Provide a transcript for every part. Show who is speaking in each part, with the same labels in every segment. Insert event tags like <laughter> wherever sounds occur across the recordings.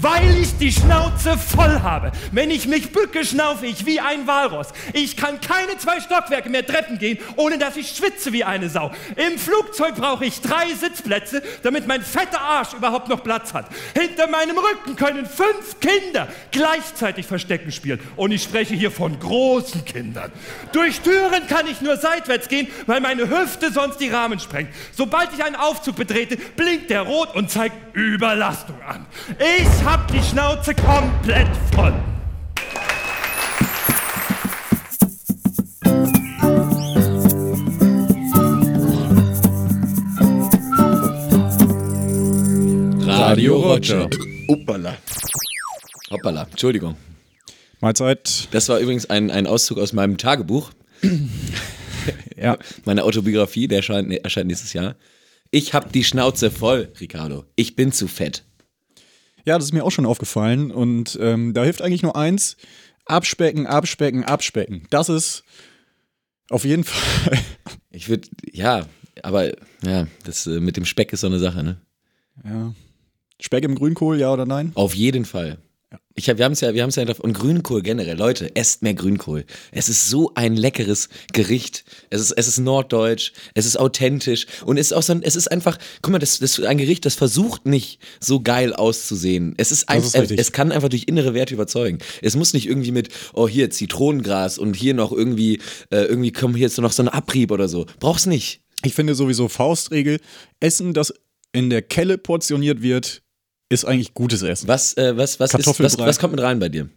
Speaker 1: Weil ich die Schnauze voll habe. Wenn ich mich bücke, schnaufe ich wie ein Walross. Ich kann keine zwei Stockwerke mehr Treppen gehen, ohne dass ich schwitze wie eine Sau. Im Flugzeug brauche ich drei Sitzplätze, damit mein fetter Arsch überhaupt noch Platz hat. Hinter meinem Rücken können fünf Kinder gleichzeitig Verstecken spielen. Und ich spreche hier von großen Kindern. Durch Türen kann ich nur seitwärts gehen, weil meine Hüfte sonst die Rahmen sprengt. Sobald ich einen Aufzug betrete, blinkt der rot und zeigt Überlastung an. Ich hab die Schnauze komplett voll.
Speaker 2: Radio Roger.
Speaker 3: Uppala.
Speaker 2: Hoppala, Entschuldigung.
Speaker 4: Mahlzeit.
Speaker 2: Das war übrigens ein, ein Auszug aus meinem Tagebuch, <laughs>
Speaker 4: Ja.
Speaker 2: meiner Autobiografie, der erscheint, erscheint nächstes Jahr. Ich hab die Schnauze voll, Ricardo. Ich bin zu fett.
Speaker 4: Ja, das ist mir auch schon aufgefallen. Und ähm, da hilft eigentlich nur eins: abspecken, abspecken, abspecken. Das ist auf jeden <laughs> Fall.
Speaker 2: Ich würde, ja, aber ja, das äh, mit dem Speck ist so eine Sache, ne?
Speaker 4: ja. Speck im Grünkohl, ja oder nein?
Speaker 2: Auf jeden Fall. Ich hab, wir haben es ja, wir haben es ja drauf. Und Grünkohl generell, Leute, esst mehr Grünkohl. Es ist so ein leckeres Gericht. Es ist, es ist norddeutsch, es ist authentisch und es ist auch so ein, es ist einfach, guck mal, das, das ist ein Gericht, das versucht nicht so geil auszusehen. Es ist, ein,
Speaker 4: ist
Speaker 2: es, es kann einfach durch innere Werte überzeugen. Es muss nicht irgendwie mit, oh hier Zitronengras und hier noch irgendwie, äh, irgendwie kommen hier jetzt noch so ein Abrieb oder so. Brauch's nicht.
Speaker 4: Ich finde sowieso Faustregel: Essen, das in der Kelle portioniert wird, ist eigentlich gutes Essen.
Speaker 2: Was, äh, was, was, ist, was, was kommt mit rein bei dir?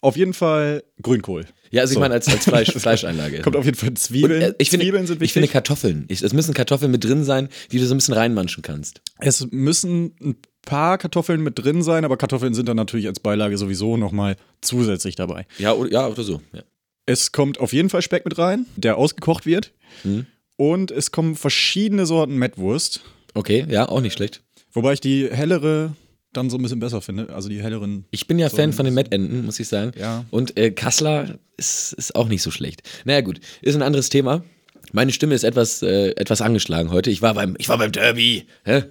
Speaker 4: Auf jeden Fall Grünkohl.
Speaker 2: Ja, also ich
Speaker 4: So.
Speaker 2: meine als, als Fleisch, <laughs> Fleischeinlage.
Speaker 4: Kommt auf jeden Fall Zwiebeln.
Speaker 2: Und, äh, ich, finde,
Speaker 4: Zwiebeln sind
Speaker 2: ich
Speaker 4: wichtig.
Speaker 2: finde Kartoffeln. Ich, es müssen Kartoffeln mit drin sein, die du so ein bisschen reinmanschen kannst.
Speaker 4: es müssen ein paar Kartoffeln mit drin sein, aber Kartoffeln sind dann natürlich als Beilage sowieso nochmal zusätzlich dabei.
Speaker 2: Ja, oder, ja, oder so. Ja.
Speaker 4: Es kommt auf jeden Fall Speck mit rein, der ausgekocht wird.
Speaker 2: Mhm.
Speaker 4: Und es kommen verschiedene Sorten Mettwurst.
Speaker 2: Okay, ja, auch nicht schlecht.
Speaker 4: Wobei ich die hellere dann so ein bisschen besser finde. Also die helleren.
Speaker 2: Ich bin ja Fan von den Mettenten, muss ich sagen.
Speaker 4: Ja.
Speaker 2: Und äh, Kassler ist, ist auch nicht so schlecht. Naja, gut, ist ein anderes Thema. Meine Stimme ist etwas, äh, etwas angeschlagen heute. Ich war beim, ich war beim Derby. Hä?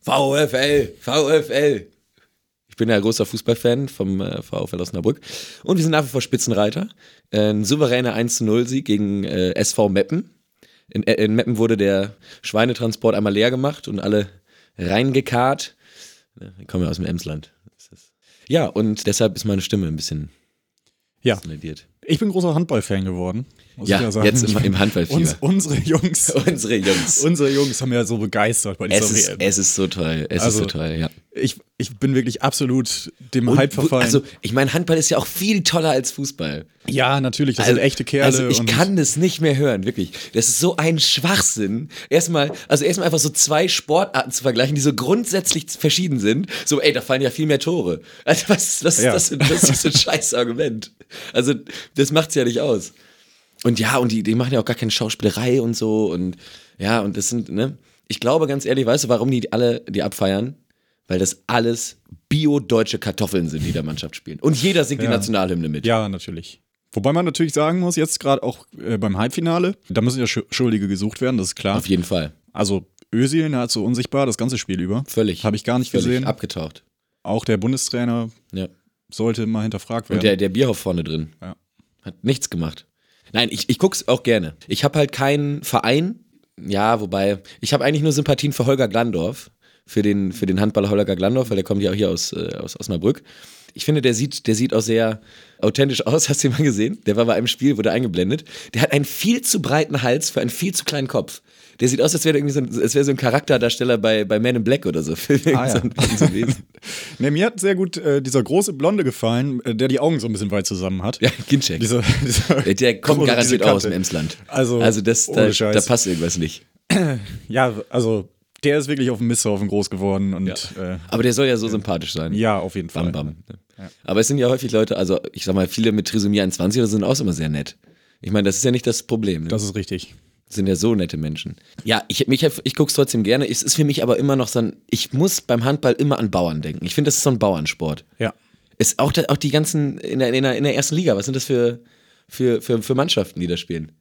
Speaker 2: VfL, VfL. Ich bin ja großer Fußballfan vom äh, VfL Osnabrück. Und wir sind nach wie vor Spitzenreiter. Äh, ein souveräner 1-0-Sieg gegen äh, SV Meppen. In, äh, in Meppen wurde der Schweinetransport einmal leer gemacht und alle reingekarrt. Ja, Ich komme ja aus dem Emsland. Ja, und deshalb ist meine Stimme ein bisschen
Speaker 4: Ja. Ich bin großer Handballfan geworden. Muss
Speaker 2: Ja,
Speaker 4: ich ja sagen.
Speaker 2: jetzt im, im Handballfieber.
Speaker 4: Uns, unsere Jungs. <laughs>
Speaker 2: Unsere Jungs.
Speaker 4: unsere Jungs haben ja so begeistert bei dieser
Speaker 2: Es ist,
Speaker 4: WM.
Speaker 2: es ist so toll. Es
Speaker 4: Also,
Speaker 2: ist so toll, ja.
Speaker 4: ich, ich bin wirklich absolut dem
Speaker 2: Und
Speaker 4: Hype verfallen.
Speaker 2: Also, ich meine, Handball ist ja auch viel toller als Fußball.
Speaker 4: ja, natürlich, das sind echte Kerle.
Speaker 2: Also ich kann das nicht mehr hören, wirklich. Das ist so ein Schwachsinn. Erstmal, also erstmal einfach so zwei Sportarten zu vergleichen, die so grundsätzlich verschieden sind. So, ey, da fallen ja viel mehr Tore. Also was, was
Speaker 4: Ja.
Speaker 2: ist das für, das ist ein <laughs> scheiß Argument? Also das macht's ja nicht aus. Und ja, und die, die machen ja auch gar keine Schauspielerei und so und ja, und das sind, ne? Ich glaube ganz ehrlich, weißt du, warum die alle die abfeiern? Weil das alles bio-deutsche Kartoffeln sind, die der Mannschaft spielen. Und jeder singt die
Speaker 4: Ja.
Speaker 2: Nationalhymne mit.
Speaker 4: Ja, natürlich. Wobei man natürlich sagen muss, jetzt gerade auch äh, beim Halbfinale, da müssen ja Sch Schuldige gesucht werden, das ist klar.
Speaker 2: Auf jeden Fall.
Speaker 4: Also Özil nahezu unsichtbar das ganze Spiel über.
Speaker 2: Völlig.
Speaker 4: Habe ich gar nicht
Speaker 2: Völlig
Speaker 4: gesehen.
Speaker 2: abgetaucht.
Speaker 4: Auch der Bundestrainer
Speaker 2: Ja.
Speaker 4: sollte mal hinterfragt werden.
Speaker 2: Und der, der Bierhoff vorne drin.
Speaker 4: Ja.
Speaker 2: Hat nichts gemacht. Nein, ich, ich guck's auch gerne. Ich habe halt keinen Verein. Ja, wobei, ich habe eigentlich nur Sympathien für Holger Glandorf. Für den, für den Handballer Holger Glandorf, weil der kommt ja auch hier aus, äh, aus Osnabrück. Ich finde, der sieht, der sieht auch sehr authentisch aus. <laughs> Hast du ihn mal gesehen? Der war bei einem Spiel, wurde eingeblendet. Der hat einen viel zu breiten Hals für einen viel zu kleinen Kopf. Der sieht aus, als wäre irgendwie so ein, als wäre so ein Charakterdarsteller bei, bei Man in Black oder so. <laughs>
Speaker 4: Ah, ja.
Speaker 2: so, ein, so. <laughs>
Speaker 4: Nee, mir hat sehr gut äh, dieser große Blonde gefallen, äh, der die Augen so ein bisschen weit zusammen hat.
Speaker 2: Ja, Ginczek.
Speaker 4: Dieser, <laughs> dieser
Speaker 2: Der, der kommt garantiert
Speaker 4: diese
Speaker 2: aus dem. Emsland.
Speaker 4: Also,
Speaker 2: also das, da, da passt irgendwas nicht. <clears throat>
Speaker 4: Ja, also der ist wirklich auf dem Misthaufen groß geworden und ja, äh,
Speaker 2: Aber der soll ja so sympathisch sein.
Speaker 4: ja auf jeden Fall.
Speaker 2: Bam, bam. Aber es sind ja häufig Leute, also ich sag mal, viele mit Trisomie 21 oder so sind auch immer sehr nett. Ich meine, das ist ja nicht das Problem. Ne?
Speaker 4: Das ist richtig.
Speaker 2: Sind ja so nette Menschen. Ja, ich, mich, ich gucke es trotzdem gerne. Es ist für mich aber immer noch so ein, ich muss beim Handball immer an Bauern denken. Ich finde, das ist so ein Bauernsport.
Speaker 4: Ja.
Speaker 2: Ist auch, auch die ganzen in der, in, der, in der ersten Liga, was sind das für, für, für, für Mannschaften, die da spielen?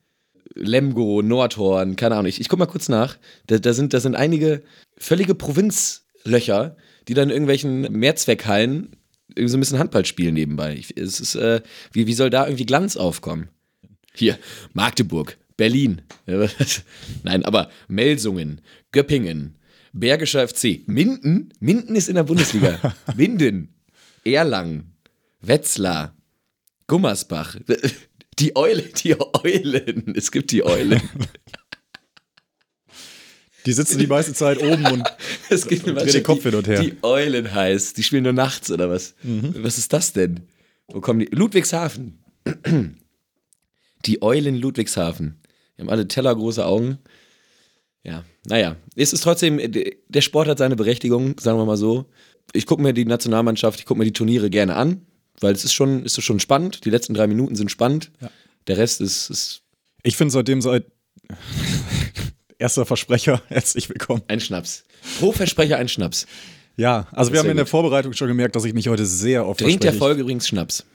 Speaker 2: Lemgo, Nordhorn, keine Ahnung. Ich, ich guck mal kurz nach. Da, da, sind, da sind einige völlige Provinzlöcher, die dann in irgendwelchen Mehrzweckhallen irgendwie so ein bisschen Handball spielen nebenbei. Ich, es ist, äh, wie, wie soll da irgendwie Glanz aufkommen? Hier, Magdeburg, Berlin. <laughs> Nein, aber Melsungen, Göppingen, Bergischer FC, Minden, Minden ist in der Bundesliga. <laughs> Minden, Erlangen, Wetzlar, Gummersbach. <laughs> Die Eule, die Eulen. Es gibt die Eulen.
Speaker 4: Die sitzen die meiste Zeit oben und
Speaker 2: Es gibt
Speaker 4: Und
Speaker 2: eine
Speaker 4: dreh den Kopf
Speaker 2: die,
Speaker 4: hin und her.
Speaker 2: Die Eulen heißt. Die spielen nur nachts oder was? Was ist das denn? Wo kommen die? Ludwigshafen. <clears throat> Die Eulen Ludwigshafen. Die haben alle tellergroße Augen. Ja, naja. Es ist trotzdem, der Sport hat seine Berechtigung, sagen wir mal so. Ich gucke mir die Nationalmannschaft, ich gucke mir die Turniere gerne an, weil es ist schon, ist schon spannend. Die letzten drei Minuten sind spannend. Der Rest ist, ist
Speaker 4: ich finde seitdem seit <laughs> erster Versprecher <laughs> herzlich willkommen.
Speaker 2: ein Schnaps. Pro Versprecher ein Schnaps.
Speaker 4: Ja, also wir haben in der
Speaker 2: gut.
Speaker 4: Vorbereitung schon gemerkt, dass ich mich heute sehr oft
Speaker 2: Trink der. Folge übrigens Schnaps.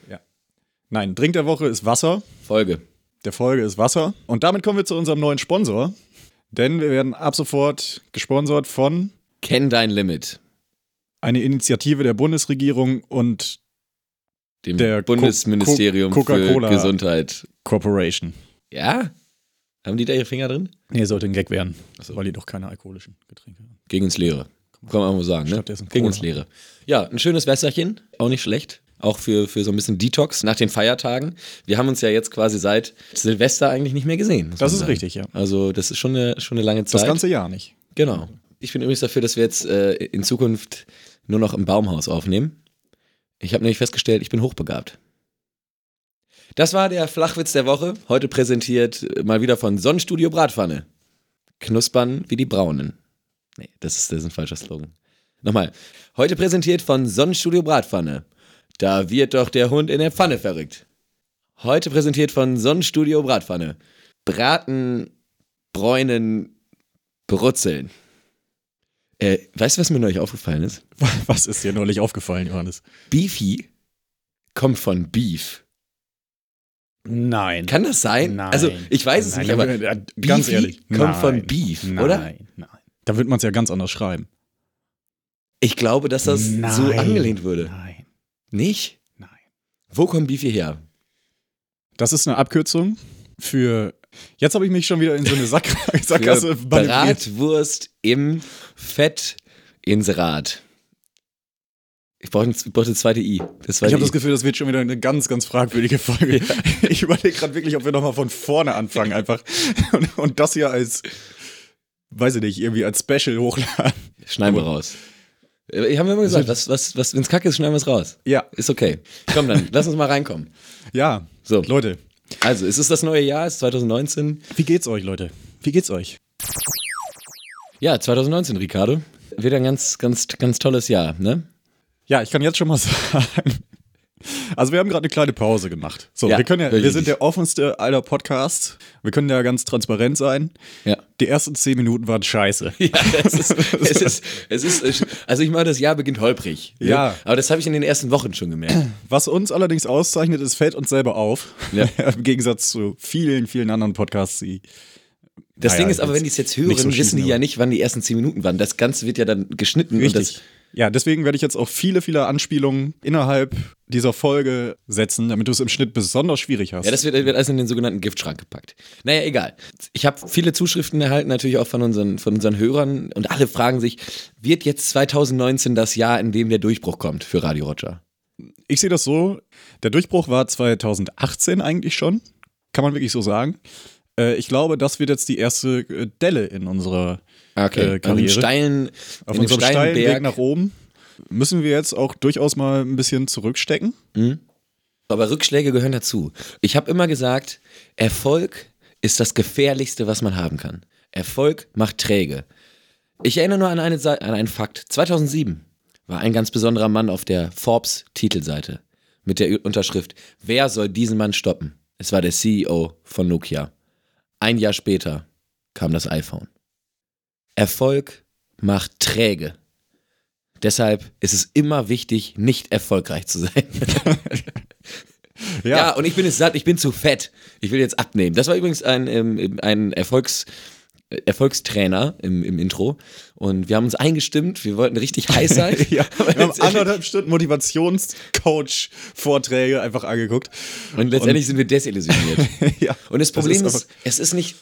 Speaker 4: Nein, Drink der Woche ist Wasser.
Speaker 2: Folge.
Speaker 4: Der Folge ist Wasser. Und damit kommen wir zu unserem neuen Sponsor. Denn wir werden ab sofort gesponsert von
Speaker 2: Kenn dein Limit.
Speaker 4: einer Initiative der Bundesregierung und
Speaker 2: Dem
Speaker 4: Der
Speaker 2: Bundesministerium
Speaker 4: Co-
Speaker 2: für
Speaker 4: Coca-Cola.
Speaker 2: Gesundheit.
Speaker 4: Corporation.
Speaker 2: Ja? Haben die da ihre Finger drin?
Speaker 4: Nee, sollte ein Gag werden,
Speaker 2: so.
Speaker 4: weil die doch keine alkoholischen Getränke haben.
Speaker 2: Gegen ins Leere. Kann man auch mal sagen, ne? Gegen ins Leere. Ja, ein schönes Wässerchen. Auch nicht schlecht. Auch für, für so ein bisschen Detox nach den Feiertagen. Wir haben uns ja jetzt quasi seit Silvester eigentlich nicht mehr gesehen.
Speaker 4: Das ist
Speaker 2: sagen.
Speaker 4: richtig, ja.
Speaker 2: Also, das ist schon eine, schon eine lange Zeit.
Speaker 4: Das ganze Jahr nicht.
Speaker 2: Genau. Ich bin übrigens dafür, dass wir jetzt äh, in Zukunft nur noch im Baumhaus aufnehmen. Ich habe nämlich festgestellt, ich bin hochbegabt. Das war der Flachwitz der Woche, heute präsentiert äh, mal wieder von Sonnenstudio Bratpfanne. Knuspern wie die Braunen. Nee, das ist, das ist ein falscher Slogan. Nochmal. Heute präsentiert von Sonnenstudio Bratpfanne. Da wird doch der Hund in der Pfanne verrückt. Heute präsentiert von Sonnenstudio Bratpfanne. Braten, bräunen, brutzeln. Äh, weißt du, was mir neulich aufgefallen ist? <laughs>
Speaker 4: Was ist dir neulich aufgefallen, Johannes?
Speaker 2: Beefy kommt von Beef.
Speaker 4: Nein.
Speaker 2: Kann das sein?
Speaker 4: Nein.
Speaker 2: Also, ich weiß es
Speaker 4: Nein,
Speaker 2: nicht, aber
Speaker 4: äh, ganz
Speaker 2: Beefy
Speaker 4: ehrlich.
Speaker 2: kommt
Speaker 4: nein,
Speaker 2: von Beef,
Speaker 4: nein,
Speaker 2: oder?
Speaker 4: Nein, nein. Da wird man es ja ganz anders schreiben.
Speaker 2: ich glaube, dass das so angelehnt würde.
Speaker 4: Nein,
Speaker 2: Nicht?
Speaker 4: nein.
Speaker 2: Wo kommt Beefy her?
Speaker 4: Das ist eine Abkürzung für. Jetzt habe ich mich schon wieder in so eine Sack <laughs> Sackgasse.
Speaker 2: Bratwurst im Fettinserat. Ich brauche ein, ich brauch das zweite I. Das zweite
Speaker 4: Ich habe das Gefühl, das wird schon wieder eine ganz, ganz fragwürdige Folge. <laughs> Ich überlege gerade wirklich, ob wir nochmal von vorne anfangen einfach. <laughs> Und, und das hier als, weiß ich nicht, irgendwie als Special hochladen.
Speaker 2: Schneiden wir raus. Äh, Ich habe immer gesagt, was, was, was, wenn es kacke ist, schneiden wir es raus.
Speaker 4: Ja,
Speaker 2: Ist okay. Komm dann, lass uns mal reinkommen. <laughs>
Speaker 4: ja.
Speaker 2: So.
Speaker 4: Leute,
Speaker 2: Also, es ist das neue Jahr, es ist 2019.
Speaker 4: wie geht's euch, Leute? Wie geht's euch?
Speaker 2: Ja, 2019, Ricardo. Wird ein ganz, ganz, ganz tolles Jahr, ne?
Speaker 4: Ja, ich kann jetzt schon mal <laughs> sagen. Also wir haben gerade eine kleine Pause gemacht. So,
Speaker 2: Ja,
Speaker 4: wir können ja, wir
Speaker 2: richtig.
Speaker 4: sind der offenste aller Podcasts. Wir können ja ganz transparent sein.
Speaker 2: Ja.
Speaker 4: Die ersten zehn Minuten waren scheiße. <laughs>
Speaker 2: Ja, es ist, es ist, es ist, also ich meine, das Jahr beginnt holprig. ne?
Speaker 4: Ja.
Speaker 2: Aber das habe ich in den ersten Wochen schon gemerkt.
Speaker 4: Was uns allerdings auszeichnet, es fällt uns selber auf.
Speaker 2: Ja. <laughs>
Speaker 4: Im Gegensatz zu vielen, vielen anderen Podcasts, die.
Speaker 2: Das
Speaker 4: Naja,
Speaker 2: Ding ist aber, wenn die es jetzt hören,
Speaker 4: so
Speaker 2: wissen die ja nicht, wann die ersten zehn Minuten waren. Das Ganze wird ja dann geschnitten. Und
Speaker 4: Richtig.
Speaker 2: das,
Speaker 4: Ja, deswegen werde ich jetzt auch viele, viele Anspielungen innerhalb dieser Folge setzen, damit du es im Schnitt besonders schwierig hast.
Speaker 2: ja, das wird, wird alles in den sogenannten Giftschrank gepackt. Naja, egal. Ich habe viele Zuschriften erhalten, natürlich auch von unseren, von unseren Hörern. Und alle fragen sich, wird jetzt 2019 das Jahr, in dem der Durchbruch kommt für Radio Roger?
Speaker 4: Ich sehe das so, der Durchbruch war 2018 eigentlich schon, kann man wirklich so sagen. Äh, ich glaube, das wird jetzt die erste äh, Delle in unserer,
Speaker 2: Okay,
Speaker 4: Äh,
Speaker 2: Auf
Speaker 4: Karriere.
Speaker 2: steilen,
Speaker 4: auf
Speaker 2: in dem
Speaker 4: unserem
Speaker 2: steilen
Speaker 4: steilen Weg
Speaker 2: Berg.
Speaker 4: nach oben. Müssen wir jetzt auch durchaus mal ein bisschen zurückstecken?
Speaker 2: Aber Rückschläge gehören dazu. Ich habe immer gesagt, Erfolg ist das Gefährlichste, was man haben kann. Erfolg macht träge. Ich erinnere nur an, eine, an einen Fakt. 2007 war ein ganz besonderer Mann auf der Forbes-Titelseite mit der Unterschrift Wer soll diesen Mann stoppen? Es war der CEO von Nokia. Ein Jahr später kam das iPhone. Erfolg macht träge. Deshalb ist es immer wichtig, nicht erfolgreich zu sein. <laughs> Ja. und ich bin jetzt satt, ich bin zu fett. Ich will jetzt abnehmen. Das war übrigens ein, ähm, ein Erfolgs, Erfolgstrainer im, im Intro und wir haben uns eingestimmt, wir wollten richtig heiß sein. <laughs>
Speaker 4: ja, wir haben anderthalb Stunden Motivationscoach-Vorträge einfach angeguckt.
Speaker 2: Und letztendlich sind wir desillusioniert. <laughs>
Speaker 4: ja,
Speaker 2: Und das Problem
Speaker 4: ist
Speaker 2: ist, es ist nicht,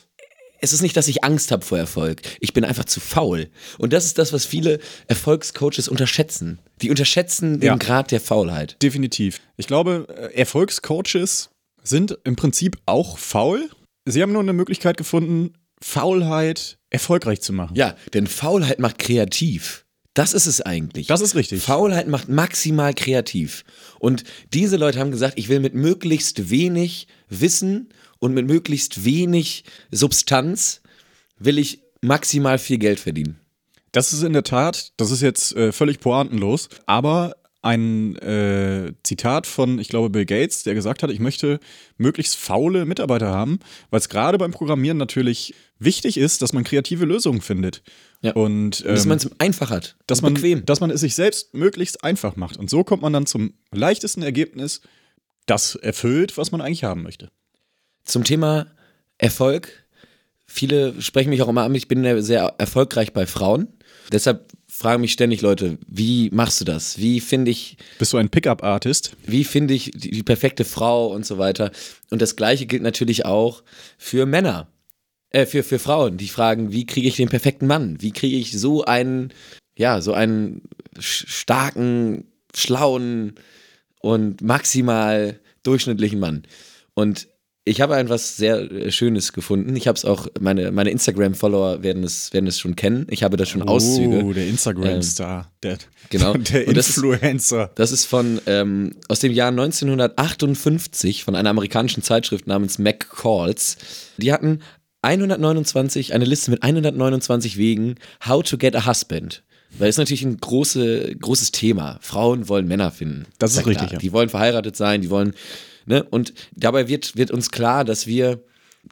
Speaker 2: es ist nicht, dass ich Angst habe vor Erfolg. Ich bin einfach zu faul. Und das ist das, was viele Erfolgscoaches unterschätzen. Die unterschätzen den
Speaker 4: Ja.
Speaker 2: Grad der Faulheit.
Speaker 4: Definitiv. Ich glaube, äh, Erfolgscoaches sind im Prinzip auch faul. Sie haben nur eine Möglichkeit gefunden, Faulheit erfolgreich zu machen.
Speaker 2: Ja, denn Faulheit macht kreativ. Das ist es eigentlich.
Speaker 4: Das ist richtig.
Speaker 2: Faulheit macht maximal kreativ. Und diese Leute haben gesagt, ich will mit möglichst wenig Wissen und mit möglichst wenig Substanz will ich maximal viel Geld verdienen.
Speaker 4: Das ist in der Tat, das ist jetzt äh, völlig pointenlos, aber ein äh, Zitat von, ich glaube, Bill Gates, der gesagt hat, ich möchte möglichst faule Mitarbeiter haben, weil es gerade beim Programmieren natürlich wichtig ist, dass man kreative Lösungen findet.
Speaker 2: Ja.
Speaker 4: Und
Speaker 2: Dass
Speaker 4: ähm,
Speaker 2: man es einfach hat.
Speaker 4: dass man,
Speaker 2: bequem.
Speaker 4: dass man es sich selbst möglichst einfach macht. Und so kommt man dann zum leichtesten Ergebnis, das erfüllt, was man eigentlich haben möchte.
Speaker 2: Zum Thema Erfolg. Viele sprechen mich auch immer an, ich bin sehr erfolgreich bei Frauen. Deshalb fragen mich ständig Leute, wie machst du das? Wie finde ich,
Speaker 4: Bist du ein Pickup-Artist?
Speaker 2: wie finde ich die, die perfekte Frau und so weiter? Und das gleiche gilt natürlich auch für Männer. Äh, für, für Frauen, die fragen, wie kriege ich den perfekten Mann? Wie kriege ich so einen, ja, so einen starken, schlauen und maximal durchschnittlichen Mann? Und ich habe etwas sehr äh, Schönes gefunden. Ich habe es auch, meine, meine Instagram-Follower werden es, werden es schon kennen. Ich habe da schon Auszüge.
Speaker 4: Oh, der Instagram-Star. der
Speaker 2: genau. <laughs>
Speaker 4: der
Speaker 2: Und das ist-
Speaker 4: Influencer.
Speaker 2: Das ist von ähm, aus dem Jahr 1958 von einer amerikanischen Zeitschrift namens McCalls. Die hatten 129, eine Liste mit 129 Wegen, how to get a husband. Weil es ist natürlich ein große, großes Thema. Frauen wollen Männer finden.
Speaker 4: Das ist
Speaker 2: ja
Speaker 4: richtig, ja.
Speaker 2: Die wollen verheiratet sein, die wollen, ne? Und dabei wird, wird uns klar, dass wir,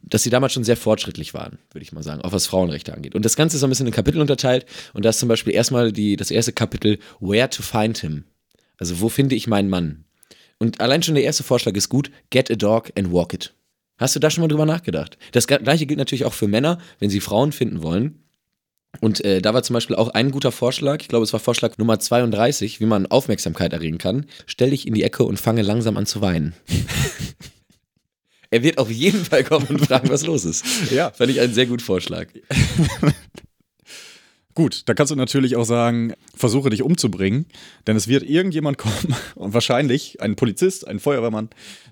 Speaker 2: dass sie damals schon sehr fortschrittlich waren, würde ich mal sagen, auch was Frauenrechte angeht. Und das Ganze ist so ein bisschen in Kapitel unterteilt. Und da ist zum Beispiel erstmal die, das erste Kapitel, Where to find him. Also, wo finde ich meinen Mann? Und allein schon der erste Vorschlag ist gut: Get a dog and walk it. Hast du da schon mal drüber nachgedacht? Das gleiche gilt natürlich auch für Männer, wenn sie Frauen finden wollen. Und äh, da war zum Beispiel auch ein guter Vorschlag, ich glaube, es war Vorschlag Nummer 32, wie man Aufmerksamkeit erregen kann. Stell dich in die Ecke und fange langsam an zu weinen. <laughs> er wird auf jeden Fall kommen und fragen, was los ist.
Speaker 4: Ja.
Speaker 2: Fand ich einen sehr guten Vorschlag. <laughs>
Speaker 4: Gut, da kannst du natürlich auch sagen, versuche dich umzubringen, denn es wird irgendjemand kommen und <laughs> wahrscheinlich ein Polizist, ein Feuerwehrmann,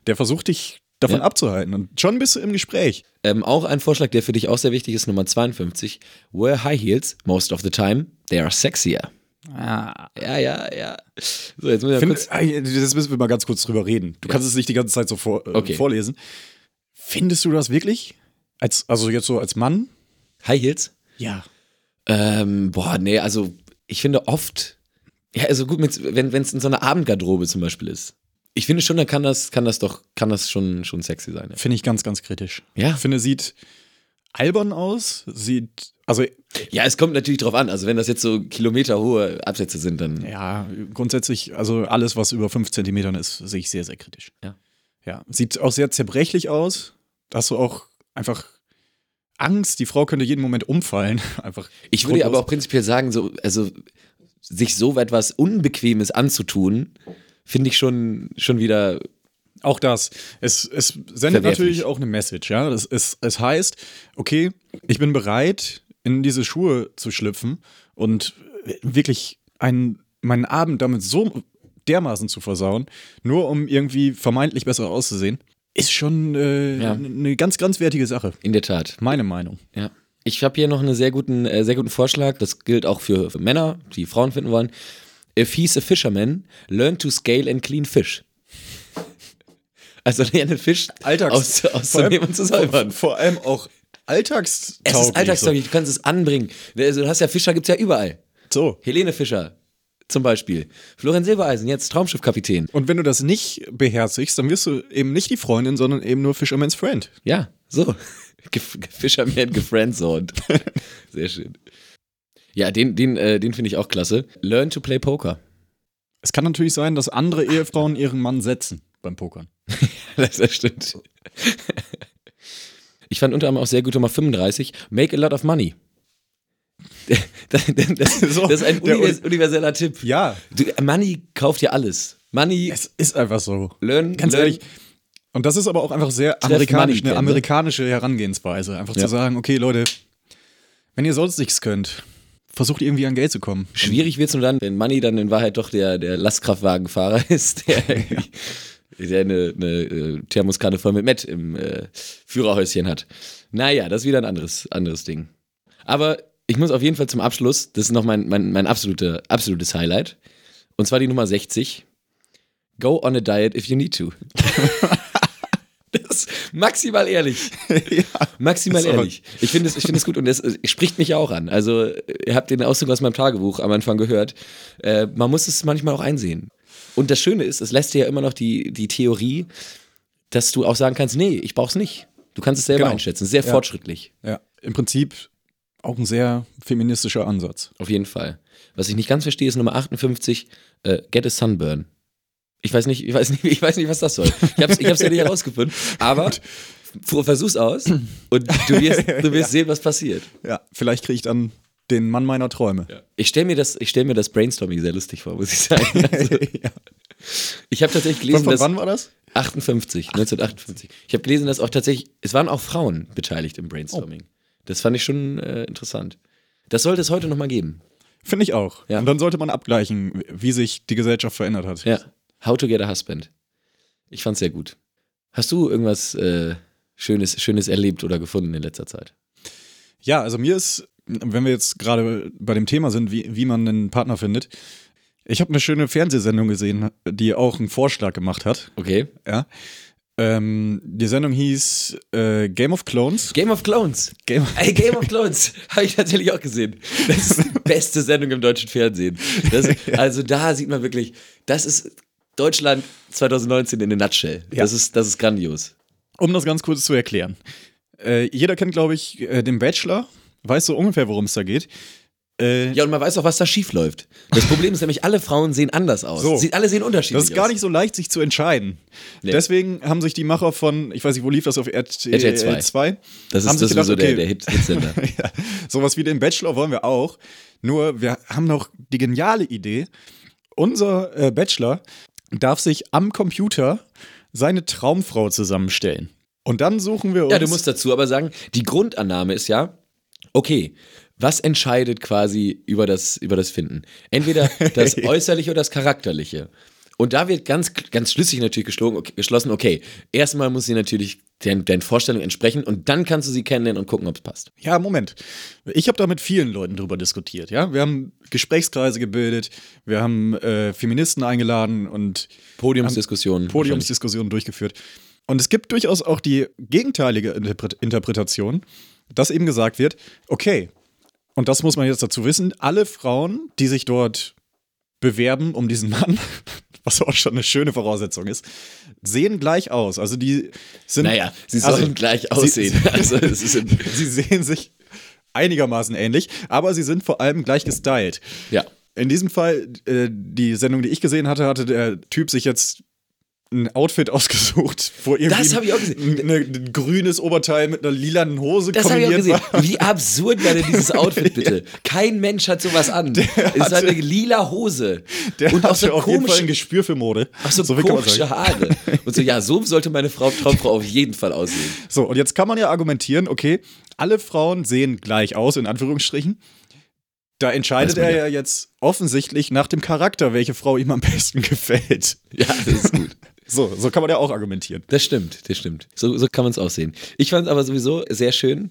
Speaker 4: der versucht dich davon
Speaker 2: Ja.
Speaker 4: abzuhalten. Und schon bist du im Gespräch.
Speaker 2: Ähm, auch ein Vorschlag, der für dich auch sehr wichtig ist, Nummer 52. Wear high heels most of the time. They are sexier. Ja, ja, ja. So, jetzt ich mal
Speaker 4: Find,
Speaker 2: kurz.
Speaker 4: Ah, das müssen wir mal ganz kurz drüber reden. Du kannst es nicht die ganze Zeit so vor, äh,
Speaker 2: Okay.
Speaker 4: vorlesen. Findest du das wirklich? Als, also jetzt so als Mann?
Speaker 2: High Heels?
Speaker 4: Ja.
Speaker 2: Ähm, boah, nee, also ich finde oft, ja, also gut, mit, wenn es in so einer Abendgarderobe zum Beispiel ist. Ich finde schon, dann kann das, kann das doch, kann das schon, schon sexy sein. Ja.
Speaker 4: Finde ich ganz, ganz kritisch.
Speaker 2: Ja.
Speaker 4: Ich finde, sieht albern aus, sieht, also
Speaker 2: ja, es kommt natürlich drauf an. Also wenn das jetzt so kilometerhohe Absätze sind, dann
Speaker 4: ja, grundsätzlich, also alles, was über fünf Zentimetern ist, sehe ich sehr, sehr kritisch.
Speaker 2: Ja.
Speaker 4: Ja, sieht auch sehr zerbrechlich aus. Da hast du auch einfach Angst, die Frau könnte jeden Moment umfallen. <laughs> Einfach.
Speaker 2: Ich würde aber auch prinzipiell sagen, so, also sich so etwas Unbequemes anzutun, finde ich schon, schon wieder.
Speaker 4: Auch das. Es, es sendet natürlich auch eine Message, ja. Das, es, es heißt, okay, ich bin bereit, in diese Schuhe zu schlüpfen und wirklich einen, meinen Abend damit so dermaßen zu versauen, nur um irgendwie vermeintlich besser auszusehen, ist schon äh,
Speaker 2: Ja.
Speaker 4: eine ganz, ganz wertige Sache.
Speaker 2: In der Tat.
Speaker 4: Meine Meinung.
Speaker 2: Ja. Ich habe hier noch einen sehr guten, äh, sehr guten Vorschlag. Das gilt auch für, für Männer, die Frauen finden wollen. If he's a fisherman, learn to scale and clean fish. Also lerne Fisch
Speaker 4: Alltags-
Speaker 2: aus,
Speaker 4: vor allem-
Speaker 2: auszunehmen und zu säubern.
Speaker 4: Vor, vor allem auch alltagstauglich.
Speaker 2: Es ist alltagstauglich, du kannst es anbringen. Also, du hast ja Fischer, gibt's ja überall.
Speaker 4: So.
Speaker 2: Helene Fischer zum Beispiel. Florian Silbereisen, jetzt Traumschiffkapitän.
Speaker 4: Und wenn du das nicht beherzigst, dann wirst du eben nicht die Freundin, sondern eben nur Fisherman's Friend.
Speaker 2: Ja, so. <laughs> Fisherman gefriendzoned. <laughs> Sehr schön. Ja, den, den, äh, den finde ich auch klasse. Learn to play Poker.
Speaker 4: Es kann natürlich sein, dass andere Ehefrauen ihren Mann setzen beim Pokern. <laughs>
Speaker 2: das, das stimmt. Ich fand unter anderem auch sehr gut Nummer 35, Make a lot of money. <laughs> Das, das, <laughs>
Speaker 4: So,
Speaker 2: das ist ein univers universeller Tipp.
Speaker 4: Ja,
Speaker 2: Du, Money kauft dir alles. Money,
Speaker 4: es ist einfach so.
Speaker 2: learn,
Speaker 4: Ganz
Speaker 2: learn.
Speaker 4: ehrlich. Und das ist aber auch einfach sehr amerikanisch, eine
Speaker 2: ne?
Speaker 4: amerikanische Herangehensweise. Einfach
Speaker 2: Ja.
Speaker 4: zu sagen, okay, Leute, wenn ihr sonst nichts könnt, versucht irgendwie an Geld zu kommen.
Speaker 2: Schwierig wird es nur dann, wenn Money dann in Wahrheit doch der, der Lastkraftwagenfahrer <laughs> ist, der, <laughs> der eine, eine äh, Thermoskanne voll mit Met im äh, Führerhäuschen hat. Naja, das ist wieder ein anderes, anderes Ding. Aber ich muss auf jeden Fall zum Abschluss, das ist noch mein, mein, mein absolute, absolutes Highlight, und zwar die Nummer 60. Go on a diet if you need to. <laughs> Das ist maximal ehrlich. <laughs> Maximal
Speaker 4: ist aber-
Speaker 2: ehrlich. Ich finde es, es gut und es, spricht mich ja auch an. Also, ihr habt den Auszug aus meinem Tagebuch am Anfang gehört. Äh, man muss es manchmal auch einsehen. Und das Schöne ist, es lässt dir ja immer noch die, die Theorie, dass du auch sagen kannst, nee, ich brauch's nicht. Du kannst es selber
Speaker 4: Genau.
Speaker 2: einschätzen. Sehr
Speaker 4: Ja.
Speaker 2: fortschrittlich.
Speaker 4: Ja, im Prinzip auch ein sehr feministischer Ansatz.
Speaker 2: Auf jeden Fall. Was ich nicht ganz verstehe, ist Nummer 58, äh, Get a Sunburn. Ich weiß nicht, ich weiß nicht, <laughs> ich weiß nicht, was das soll. Ich hab's, ich hab's ja nicht <laughs> herausgefunden. Aber versuch's aus und du wirst, <laughs> du wirst sehen, was passiert.
Speaker 4: Ja, vielleicht kriege ich dann den Mann meiner Träume.
Speaker 2: Ich stelle mir, das- ich stell mir das Brainstorming sehr lustig vor, muss ich sagen. Also,
Speaker 4: ja.
Speaker 2: ich habe tatsächlich
Speaker 4: Von,
Speaker 2: gelesen,
Speaker 4: von
Speaker 2: dass
Speaker 4: wann war das?
Speaker 2: 58, 1958. Ich habe gelesen, dass auch tatsächlich, es waren auch Frauen beteiligt im Brainstorming. Das fand ich schon äh, interessant. Das sollte es heute nochmal geben.
Speaker 4: Finde ich auch.
Speaker 2: Ja.
Speaker 4: Und dann sollte man abgleichen, wie sich die Gesellschaft verändert hat.
Speaker 2: Ja. How to get a husband. Ich fand's sehr gut. Hast du irgendwas äh, Schönes, Schönes erlebt oder gefunden in letzter Zeit?
Speaker 4: Ja, also mir ist, wenn wir jetzt gerade bei dem Thema sind, wie, wie man einen Partner findet, ich habe eine schöne Fernsehsendung gesehen, die auch einen Vorschlag gemacht hat.
Speaker 2: Okay.
Speaker 4: Ja. Ähm, die Sendung hieß äh, Game of Clones.
Speaker 2: Game of Clones.
Speaker 4: Game
Speaker 2: Ey, Game of Clones <laughs> habe ich tatsächlich auch gesehen. Das ist die <laughs> beste Sendung im deutschen Fernsehen. Das, <laughs> Also da sieht man wirklich, das ist Deutschland 2019 in a nutshell. Das, ist, das ist grandios.
Speaker 4: Um das ganz kurz zu erklären. Äh, jeder kennt, glaube ich, äh, den Bachelor, weiß so ungefähr, worum es da geht. Äh,
Speaker 2: Ja, und man weiß auch, was da schief läuft. Das Problem ist nämlich, alle Frauen sehen anders aus.
Speaker 4: So.
Speaker 2: Sie, alle sehen unterschiedlich
Speaker 4: das ist gar
Speaker 2: aus.
Speaker 4: nicht so leicht, sich zu entscheiden.
Speaker 2: Nee.
Speaker 4: Deswegen haben sich die Macher von, ich weiß nicht, wo lief das auf RTL
Speaker 2: RTL 2.
Speaker 4: 2?
Speaker 2: Das ist das
Speaker 4: gedacht,
Speaker 2: der,
Speaker 4: okay,
Speaker 2: der Hit, Hitsender. <laughs>
Speaker 4: ja, sowas wie den Bachelor wollen wir auch. Nur wir haben noch die geniale Idee, unser äh, Bachelor darf sich am Computer seine Traumfrau zusammenstellen. Und dann suchen wir uns.
Speaker 2: Ja, du musst dazu aber sagen, die Grundannahme ist ja, okay, was entscheidet quasi über das, über das Finden? Entweder das <laughs> Äußerliche oder das Charakterliche. Und da wird ganz, ganz schlüssig natürlich geschlossen, okay, erstmal muss sie natürlich deinen deinen Vorstellungen entsprechen und dann kannst du sie kennenlernen und gucken, ob es passt.
Speaker 4: Ja, Moment. Ich habe da mit vielen Leuten drüber diskutiert. Ja, wir haben Gesprächskreise gebildet, wir haben äh, Feministen eingeladen und
Speaker 2: Podiumsdiskussionen.
Speaker 4: Podiumsdiskussionen durchgeführt. Und es gibt durchaus auch die gegenteilige Interpret Interpretation, dass eben gesagt wird, okay, und das muss man jetzt dazu wissen, alle Frauen, die sich dort bewerben um diesen Mann, was auch schon eine schöne Voraussetzung ist, sehen gleich aus. Also die sind.
Speaker 2: Naja, sie
Speaker 4: also,
Speaker 2: sollen gleich
Speaker 4: sie-
Speaker 2: aussehen. <laughs> also, ist ein,
Speaker 4: sie sehen sich einigermaßen ähnlich, aber sie sind vor allem gleich gestylt.
Speaker 2: ja.
Speaker 4: In diesem Fall, äh, die Sendung, die ich gesehen hatte, hatte der Typ sich jetzt ein Outfit ausgesucht, wo irgendwie
Speaker 2: Das ich auch gesehen.
Speaker 4: Ein, ein, grünes Oberteil mit einer lilanen Hose
Speaker 2: Das habe ich auch
Speaker 4: kombiniert
Speaker 2: gesehen.
Speaker 4: war.
Speaker 2: Wie absurd war denn dieses Outfit <laughs> bitte? Kein Mensch hat sowas an. es war
Speaker 4: hatte-
Speaker 2: eine lila Hose.
Speaker 4: Der
Speaker 2: und auch so
Speaker 4: auf jeden Fall ein Gespür für Mode.
Speaker 2: auch so
Speaker 4: man
Speaker 2: komische. Haare. Und so, ja, so sollte meine Frau, Traumfrau auf jeden Fall aussehen.
Speaker 4: So, und jetzt kann man ja argumentieren, okay, alle Frauen sehen gleich aus, in Anführungsstrichen. Da entscheidet er
Speaker 2: ja.
Speaker 4: ja jetzt offensichtlich nach dem Charakter, welche Frau ihm am besten <laughs> gefällt.
Speaker 2: Ja, das ist gut.
Speaker 4: So, so kann man ja auch argumentieren.
Speaker 2: Das stimmt, das stimmt. So, so kann man es auch sehen. Ich fand es aber sowieso sehr schön.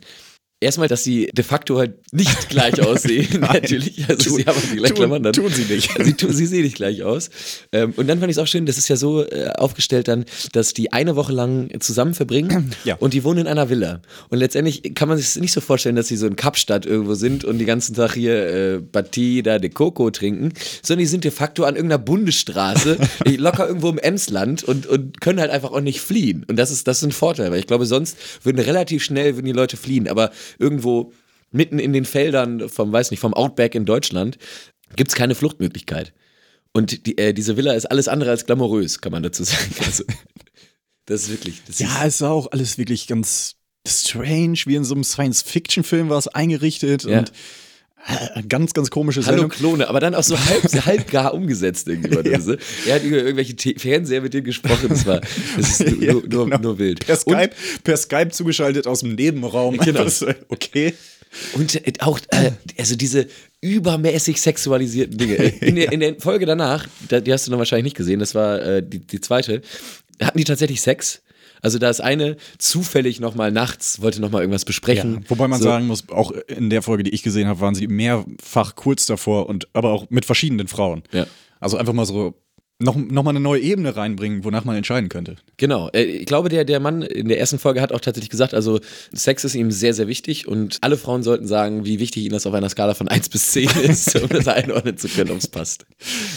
Speaker 2: Erstmal, dass sie de facto halt nicht <laughs> gleich aussehen, natürlich. Also
Speaker 4: Tun-
Speaker 2: sie haben die gleichen Klamotten.
Speaker 4: tun sie nicht.
Speaker 2: Sie, tu- sie sehen nicht gleich aus. Ähm, und dann fand ich es auch schön, das ist ja so äh, aufgestellt dann, dass die eine Woche lang zusammen verbringen
Speaker 4: Ja.
Speaker 2: und die wohnen in einer Villa. Und letztendlich kann man sich nicht so vorstellen, dass sie so in Kapstadt irgendwo sind und den ganzen Tag hier äh, Batida de Coco trinken, sondern die sind de facto an irgendeiner Bundesstraße, <laughs> locker irgendwo im Emsland und, und können halt einfach auch nicht fliehen. Und das ist, das ist ein Vorteil, weil ich glaube, sonst würden relativ schnell würden die Leute fliehen, aber irgendwo mitten in den Feldern vom, weiß nicht, vom Outback in Deutschland gibt es keine Fluchtmöglichkeit. Und die, äh, diese Villa ist alles andere als glamourös, kann man dazu <laughs> sagen. Also, das ist wirklich. Das
Speaker 4: Ja,
Speaker 2: ist,
Speaker 4: es sah auch alles wirklich ganz strange, wie in so einem Science-Fiction-Film war es eingerichtet
Speaker 2: Ja.
Speaker 4: und <laughs> ganz, ganz komische
Speaker 2: Hallo
Speaker 4: Sendung.
Speaker 2: Klone, aber dann auch so halb, <laughs> gar umgesetzt irgendwie.
Speaker 4: Ja.
Speaker 2: ja. Er hat über irgendwelche T Fernseher mit denen gesprochen. Das war, das ist <laughs> nur, nur,
Speaker 4: genau.
Speaker 2: nur wild.
Speaker 4: Per Skype, per Skype zugeschaltet aus dem Nebenraum.
Speaker 2: Genau.
Speaker 4: Das, äh, okay.
Speaker 2: Und äh, auch, äh, also diese übermäßig sexualisierten Dinge. Äh, In der, in der Folge danach, da, die hast du noch wahrscheinlich nicht gesehen, das war äh, die, die zweite, hatten die tatsächlich Sex. Also da ist eine zufällig nochmal nachts, wollte nochmal irgendwas
Speaker 4: Ja,
Speaker 2: besprechen.
Speaker 4: wobei man
Speaker 2: so,
Speaker 4: sagen muss, auch in der Folge, die ich gesehen habe, waren sie mehrfach kurz davor und aber auch mit verschiedenen Frauen.
Speaker 2: Ja.
Speaker 4: Also einfach mal so noch, noch mal eine neue Ebene reinbringen, wonach man entscheiden könnte.
Speaker 2: Genau. Äh, Ich glaube, der, der Mann in der ersten Folge hat auch tatsächlich gesagt, also Sex ist ihm sehr, sehr wichtig und alle Frauen sollten sagen, wie wichtig ihnen das auf einer Skala von 1 <laughs> bis 10 ist, um das einordnen zu können, ob es passt.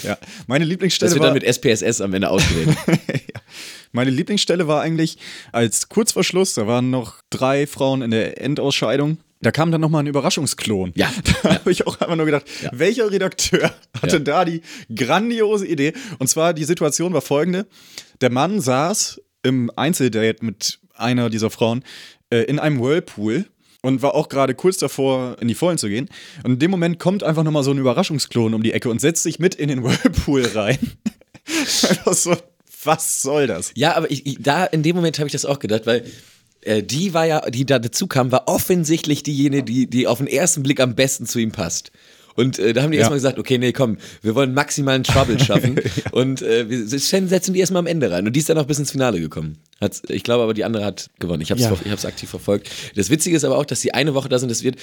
Speaker 4: Ja, meine
Speaker 2: Das
Speaker 4: Lieblingsstelle
Speaker 2: wird
Speaker 4: war
Speaker 2: dann mit SPSS am Ende ausgewählt. <laughs>
Speaker 4: Meine Lieblingsstelle war eigentlich als Kurzverschluss, da waren noch drei Frauen in der Endausscheidung. Da kam dann nochmal ein Überraschungsklon.
Speaker 2: Ja, <laughs>
Speaker 4: Da habe ich auch einfach nur gedacht, welcher Redakteur hatte
Speaker 2: Ja.
Speaker 4: da die grandiose Idee? Und zwar, die Situation war folgende. Der Mann saß im Einzeldate mit einer dieser Frauen äh, in einem Whirlpool und war auch gerade kurz davor, in die Vollen zu gehen. Und in dem Moment kommt einfach nochmal so ein Überraschungsklon um die Ecke und setzt sich mit in den <laughs> Whirlpool rein. <laughs> einfach so, <laughs> was soll das?
Speaker 2: Ja, aber ich, ich, da in dem Moment habe ich das auch gedacht, weil äh, die war ja, die da dazu kam, war offensichtlich diejenige, die, die auf den ersten Blick am besten zu ihm passt. Und äh, da haben die
Speaker 4: Ja.
Speaker 2: erstmal gesagt, okay, nee, komm, wir wollen maximalen Trouble schaffen. <laughs> Und äh, wir setzen die erstmal am Ende rein. Und die ist dann auch bis ins Finale gekommen. Hat, ich glaube aber, die andere hat gewonnen. Ich habe es
Speaker 4: Ja.
Speaker 2: ich hab's aktiv verfolgt. Das Witzige ist aber auch, dass die eine Woche da sind, das wird.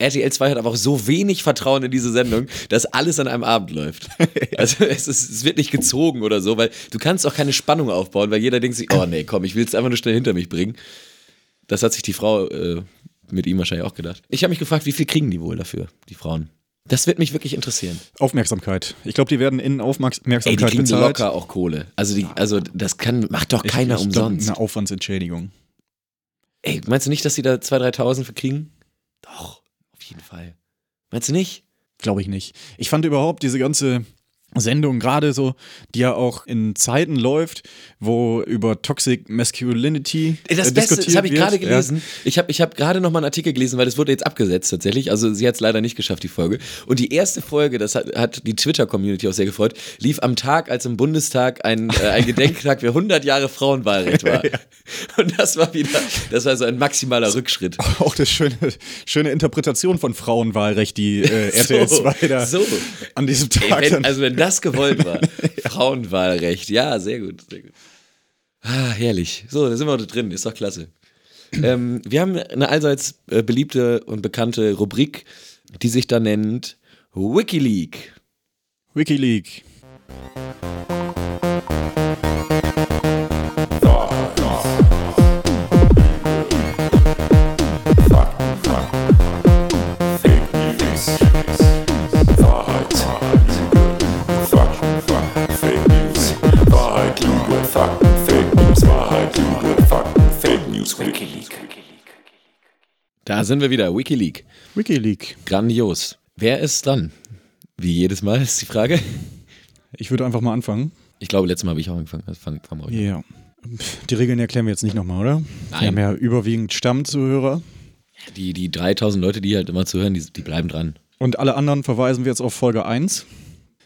Speaker 2: RTL 2 hat aber auch so wenig Vertrauen in diese Sendung, dass alles an einem Abend läuft. <laughs> Also es, ist, es wird nicht gezogen oder so, weil du kannst auch keine Spannung aufbauen, weil jeder denkt sich, oh nee, komm, ich will es einfach nur schnell hinter mich bringen. Das hat sich die Frau äh, mit ihm wahrscheinlich auch gedacht. Ich habe mich gefragt, wie viel kriegen die wohl dafür, die Frauen? Das wird mich wirklich interessieren.
Speaker 4: Aufmerksamkeit. Ich glaube, die werden in
Speaker 2: Ey, die
Speaker 4: Aufmerksamkeit
Speaker 2: kriegen
Speaker 4: bezahlt.
Speaker 2: locker auch Kohle. Also, die, also das kann, macht doch
Speaker 4: Ich-
Speaker 2: keiner
Speaker 4: ich glaub,
Speaker 2: umsonst.
Speaker 4: Eine Aufwandsentschädigung.
Speaker 2: Ey, meinst du nicht, dass die da 2.000, 3.000 für kriegen? Doch, jeden Fall. Meinst du nicht?
Speaker 4: Glaube ich nicht. Ich fand überhaupt diese ganze Sendung, gerade so, die ja auch in Zeiten läuft, wo über Toxic Masculinity
Speaker 2: Ey, Das
Speaker 4: äh,
Speaker 2: Beste,
Speaker 4: diskutiert
Speaker 2: das habe ich gerade gelesen. Ich habe ich hab gerade noch mal einen Artikel gelesen, weil das wurde jetzt abgesetzt tatsächlich. Also sie hat es leider nicht geschafft, die Folge. Und die erste Folge, das hat, hat die Twitter-Community auch sehr gefreut, lief am Tag, als im Bundestag ein, äh, ein Gedenktag für 100 Jahre Frauenwahlrecht war. <laughs> Und das war wieder, das war so ein maximaler Rückschritt.
Speaker 4: Ja. <laughs> Auch das schöne, schöne Interpretation von Frauenwahlrecht, die äh, <laughs> RTL 2 da
Speaker 2: so.
Speaker 4: an diesem
Speaker 2: Ey,
Speaker 4: Tag
Speaker 2: wenn,
Speaker 4: dann.
Speaker 2: also wenn das gewollt war. <laughs> Frauenwahlrecht. Ja, sehr gut, sehr gut. Ah, herrlich. So, da sind wir heute drin. Ist doch klasse. <clears throat> ähm, wir haben eine allseits äh, beliebte und bekannte Rubrik, die sich da nennt Wikileak.
Speaker 4: Wikileaks.
Speaker 3: News, Wikileaks.
Speaker 2: Da sind wir wieder. Wikileak.
Speaker 4: Wikileaks.
Speaker 2: Grandios. Wer ist dran? Wie jedes Mal ist die Frage.
Speaker 4: Ich würde einfach mal anfangen.
Speaker 2: Ich glaube, letztes Mal habe ich auch angefangen. Also fang, fang mal.
Speaker 4: Ja. Die Regeln erklären wir jetzt nicht nochmal, oder?
Speaker 2: Nein.
Speaker 4: Wir haben ja überwiegend Stammzuhörer.
Speaker 2: Die, die 3000 Leute, die halt immer zuhören, die, die bleiben dran.
Speaker 4: Und alle anderen verweisen wir jetzt auf Folge 1.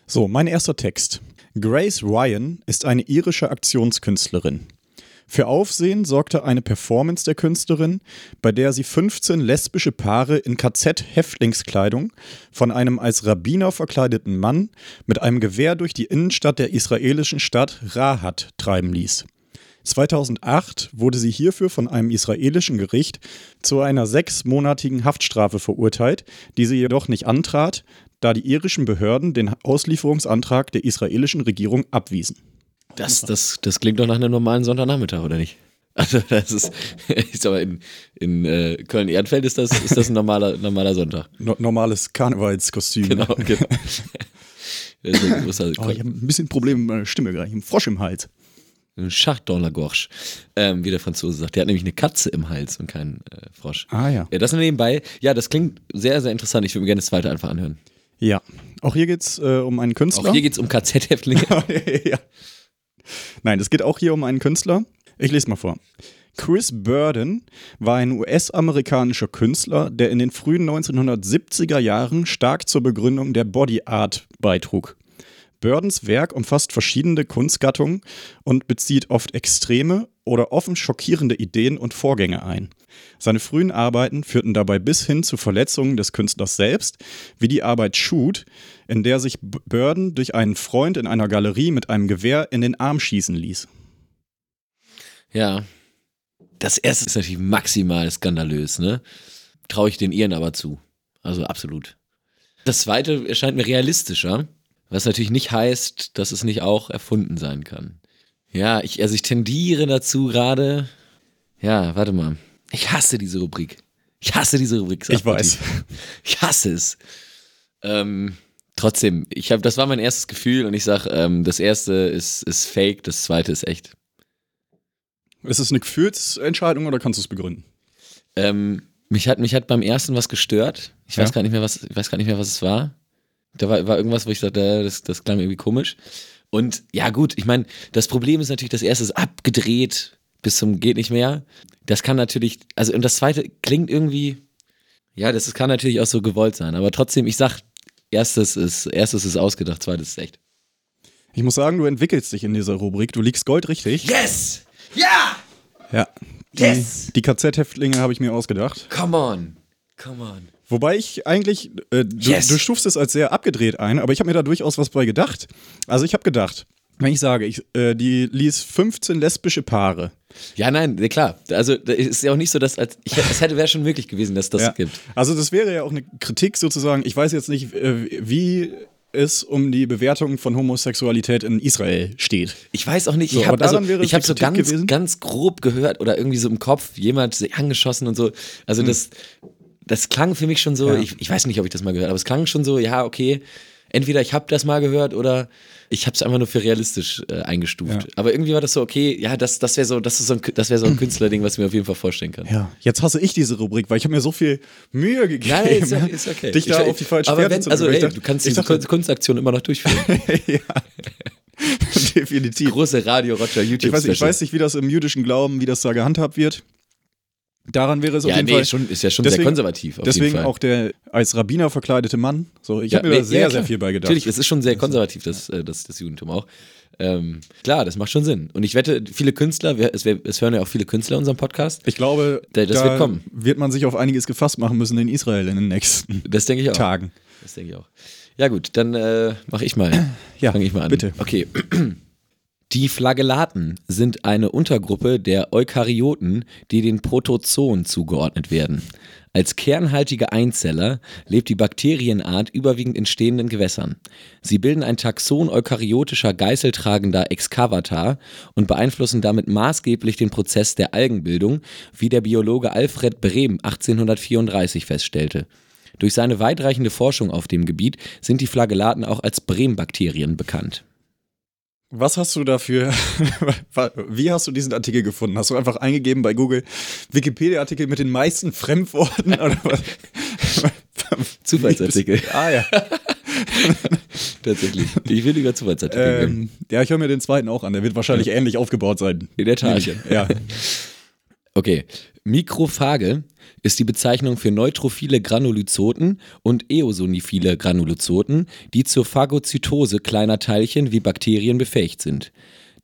Speaker 4: So, mein erster Text. Grace Ryan ist eine irische Aktionskünstlerin. Für Aufsehen sorgte eine Performance der Künstlerin, bei der sie 15 lesbische Paare in KZ-Häftlingskleidung von einem als Rabbiner verkleideten Mann mit einem Gewehr durch die Innenstadt der israelischen Stadt Rahat treiben ließ. 2008 wurde sie hierfür von einem israelischen Gericht zu einer sechsmonatigen Haftstrafe verurteilt, die sie jedoch nicht antrat, da die irischen Behörden den Auslieferungsantrag der israelischen Regierung abwiesen.
Speaker 2: Das, das, das klingt doch nach einem normalen Sonntagnachmittag, oder nicht? <laughs> Also das ist, ist aber in, in äh, Köln-Ehrenfeld ist das, ist das ein normaler, normaler Sonntag.
Speaker 4: No normales Karnevalskostüm.
Speaker 2: Genau, <laughs> genau. Ist ein großer
Speaker 4: Oh, ich habe ein bisschen Probleme mit meiner Stimme gerade. Ich habe einen Frosch im Hals.
Speaker 2: ein Chat dans la gorge, ähm, wie der Franzose sagt. Der hat nämlich eine Katze im Hals und keinen äh, Frosch.
Speaker 4: Ah ja.
Speaker 2: Ja, das nebenbei. Ja, das klingt sehr, sehr interessant. Ich würde mir gerne das zweite einfach anhören.
Speaker 4: Ja. Auch hier geht es äh, um einen Künstler.
Speaker 2: Auch hier geht es um KZ-Häftlinge. <laughs>
Speaker 4: ja. Nein, es geht auch hier um einen Künstler. Ich lese mal vor. Chris Burden war ein US-amerikanischer Künstler, der in den frühen 1970er Jahren stark zur Begründung der Body Art beitrug. Burdens Werk umfasst verschiedene Kunstgattungen und bezieht oft extreme oder offen schockierende Ideen und Vorgänge ein. Seine frühen Arbeiten führten dabei bis hin zu Verletzungen des Künstlers selbst, wie die Arbeit Shoot, in der sich Burden durch einen Freund in einer Galerie mit einem Gewehr in den Arm schießen ließ.
Speaker 2: Ja. Das erste ist natürlich maximal skandalös, ne? Traue ich den Iren aber zu. Also absolut. Das zweite erscheint mir realistischer, was natürlich nicht heißt, dass es nicht auch erfunden sein kann. Ja, ich, also ich tendiere dazu gerade. Ja, warte mal. Ich hasse diese Rubrik. Ich hasse diese Rubrik.
Speaker 4: Ich weiß. <laughs>
Speaker 2: Ich hasse es. Ähm, trotzdem, ich habe, das war mein erstes Gefühl und ich sag, ähm, das erste ist, ist fake, das zweite ist echt.
Speaker 4: Ist es eine Gefühlsentscheidung oder kannst du es begründen?
Speaker 2: Ähm, mich hat, mich hat beim ersten was gestört. Ich weiß
Speaker 4: Ja.
Speaker 2: gar nicht mehr, was, ich weiß gar nicht mehr, was es war. Da war, war irgendwas, wo ich sagte, äh, das, das klang irgendwie komisch. Und ja, gut, ich meine, das Problem ist natürlich, das erste ist abgedreht bis zum geht nicht mehr. Das kann natürlich, also und das zweite klingt irgendwie, ja, das kann natürlich auch so gewollt sein, aber trotzdem, ich sag, erstes ist, erstes ist ausgedacht, zweites ist echt.
Speaker 4: Ich muss sagen, du entwickelst dich in dieser Rubrik. Du liegst goldrichtig.
Speaker 2: Yes! Ja!
Speaker 4: Ja. Die,
Speaker 2: Yes!
Speaker 4: die KZ-Häftlinge habe ich mir ausgedacht.
Speaker 2: Come on! Come on.
Speaker 4: Wobei ich eigentlich, äh, du,
Speaker 2: Yes.
Speaker 4: du stufst es als sehr abgedreht ein, aber ich habe mir da durchaus was bei gedacht. Also ich habe gedacht, wenn ich sage, ich, äh, die ließ 15 lesbische Paare.
Speaker 2: Ja, nein, klar. Also es ist ja auch nicht so, dass als ich, es hätte wäre schon möglich gewesen, dass das
Speaker 4: Ja.
Speaker 2: gibt.
Speaker 4: Also das wäre ja auch eine Kritik sozusagen. Ich weiß jetzt nicht, äh, wie es um die Bewertung von Homosexualität in Israel steht.
Speaker 2: Ich weiß auch nicht,
Speaker 4: So,
Speaker 2: ich habe also, ich
Speaker 4: eine
Speaker 2: so ganz,
Speaker 4: gewesen?
Speaker 2: ganz grob gehört oder irgendwie so im Kopf jemand angeschossen und so. Also das, das klang für mich schon so,
Speaker 4: Hm. Ja.
Speaker 2: ich, ich weiß nicht, ob ich das mal gehört habe, aber es klang schon so, ja, okay, entweder ich habe das mal gehört oder ich habe es einfach nur für realistisch äh, eingestuft.
Speaker 4: Ja.
Speaker 2: Aber irgendwie war das so, okay, ja, das, das wäre so, das ist so ein, das wäre so ein <clears throat> Künstlerding, was ich mir auf jeden Fall vorstellen kann.
Speaker 4: Ja, jetzt hasse ich diese Rubrik, weil ich habe mir so viel Mühe gegeben,
Speaker 2: Nein, ist, ist okay.
Speaker 4: dich da
Speaker 2: Ich-
Speaker 4: auf die falsche
Speaker 2: aber wenn,
Speaker 4: zu
Speaker 2: Also,
Speaker 4: bringen.
Speaker 2: ey,
Speaker 4: dachte-
Speaker 2: du kannst diese
Speaker 4: dachte-
Speaker 2: Kun- Kunstaktion immer noch durchführen. <laughs>
Speaker 4: ja. <laughs> Definitiv.
Speaker 2: Große Radio Roger YouTube
Speaker 4: Ich weiß, ich weiß nicht, wie das im jüdischen Glauben, wie das da gehandhabt wird. Daran wäre es auf
Speaker 2: Ja,
Speaker 4: jeden
Speaker 2: nee,
Speaker 4: Fall.
Speaker 2: schon, ist ja schon
Speaker 4: Deswegen-
Speaker 2: sehr konservativ. Auf
Speaker 4: Deswegen auch der als Rabbiner verkleidete Mann. So, ich
Speaker 2: Ja,
Speaker 4: habe mir
Speaker 2: nee,
Speaker 4: da sehr,
Speaker 2: ja,
Speaker 4: sehr viel bei gedacht.
Speaker 2: Natürlich, es ist schon sehr konservativ, das, äh, das, das Judentum auch. Ähm, klar, das macht schon Sinn. Und ich wette, viele Künstler, wir, es, es hören ja auch viele Künstler unseren Podcast.
Speaker 4: Ich glaube,
Speaker 2: Da- das
Speaker 4: da
Speaker 2: wird kommen.
Speaker 4: wird man sich auf einiges gefasst machen müssen in Israel in den nächsten
Speaker 2: Das denke ich auch.
Speaker 4: Tagen.
Speaker 2: Das denke ich auch. Ja, gut, dann äh, mache ich mal.
Speaker 4: Ja,
Speaker 2: Fange ich mal an.
Speaker 4: bitte.
Speaker 2: Okay. Die Flagellaten sind eine Untergruppe der Eukaryoten, die den Protozoen zugeordnet werden. Als kernhaltige Einzeller lebt die Bakterienart überwiegend in stehenden Gewässern. Sie bilden ein Taxon eukaryotischer geißeltragender Excavata und beeinflussen damit maßgeblich den Prozess der Algenbildung, wie der Biologe Alfred Brehm 1834 feststellte. Durch seine weitreichende Forschung auf dem Gebiet sind die Flagellaten auch als Brehm-Bakterien bekannt.
Speaker 4: Was hast du dafür, <laughs> wie hast du diesen Artikel gefunden? Hast du einfach eingegeben bei Google Wikipedia-Artikel mit den meisten Fremdworten <laughs> oder was?
Speaker 2: Zufallsartikel. <laughs>
Speaker 4: ah ja.
Speaker 2: Tatsächlich. Ich will über Zufallsartikel reden.
Speaker 4: Ähm, ja, ich höre mir den zweiten auch an. Der wird wahrscheinlich ähnlich aufgebaut sein.
Speaker 2: In der Tat.
Speaker 4: Ja.
Speaker 2: Okay. Mikrophage ist die Bezeichnung für neutrophile Granulozyten und eosinophile Granulozyten, die zur Phagozytose kleiner Teilchen wie Bakterien befähigt sind.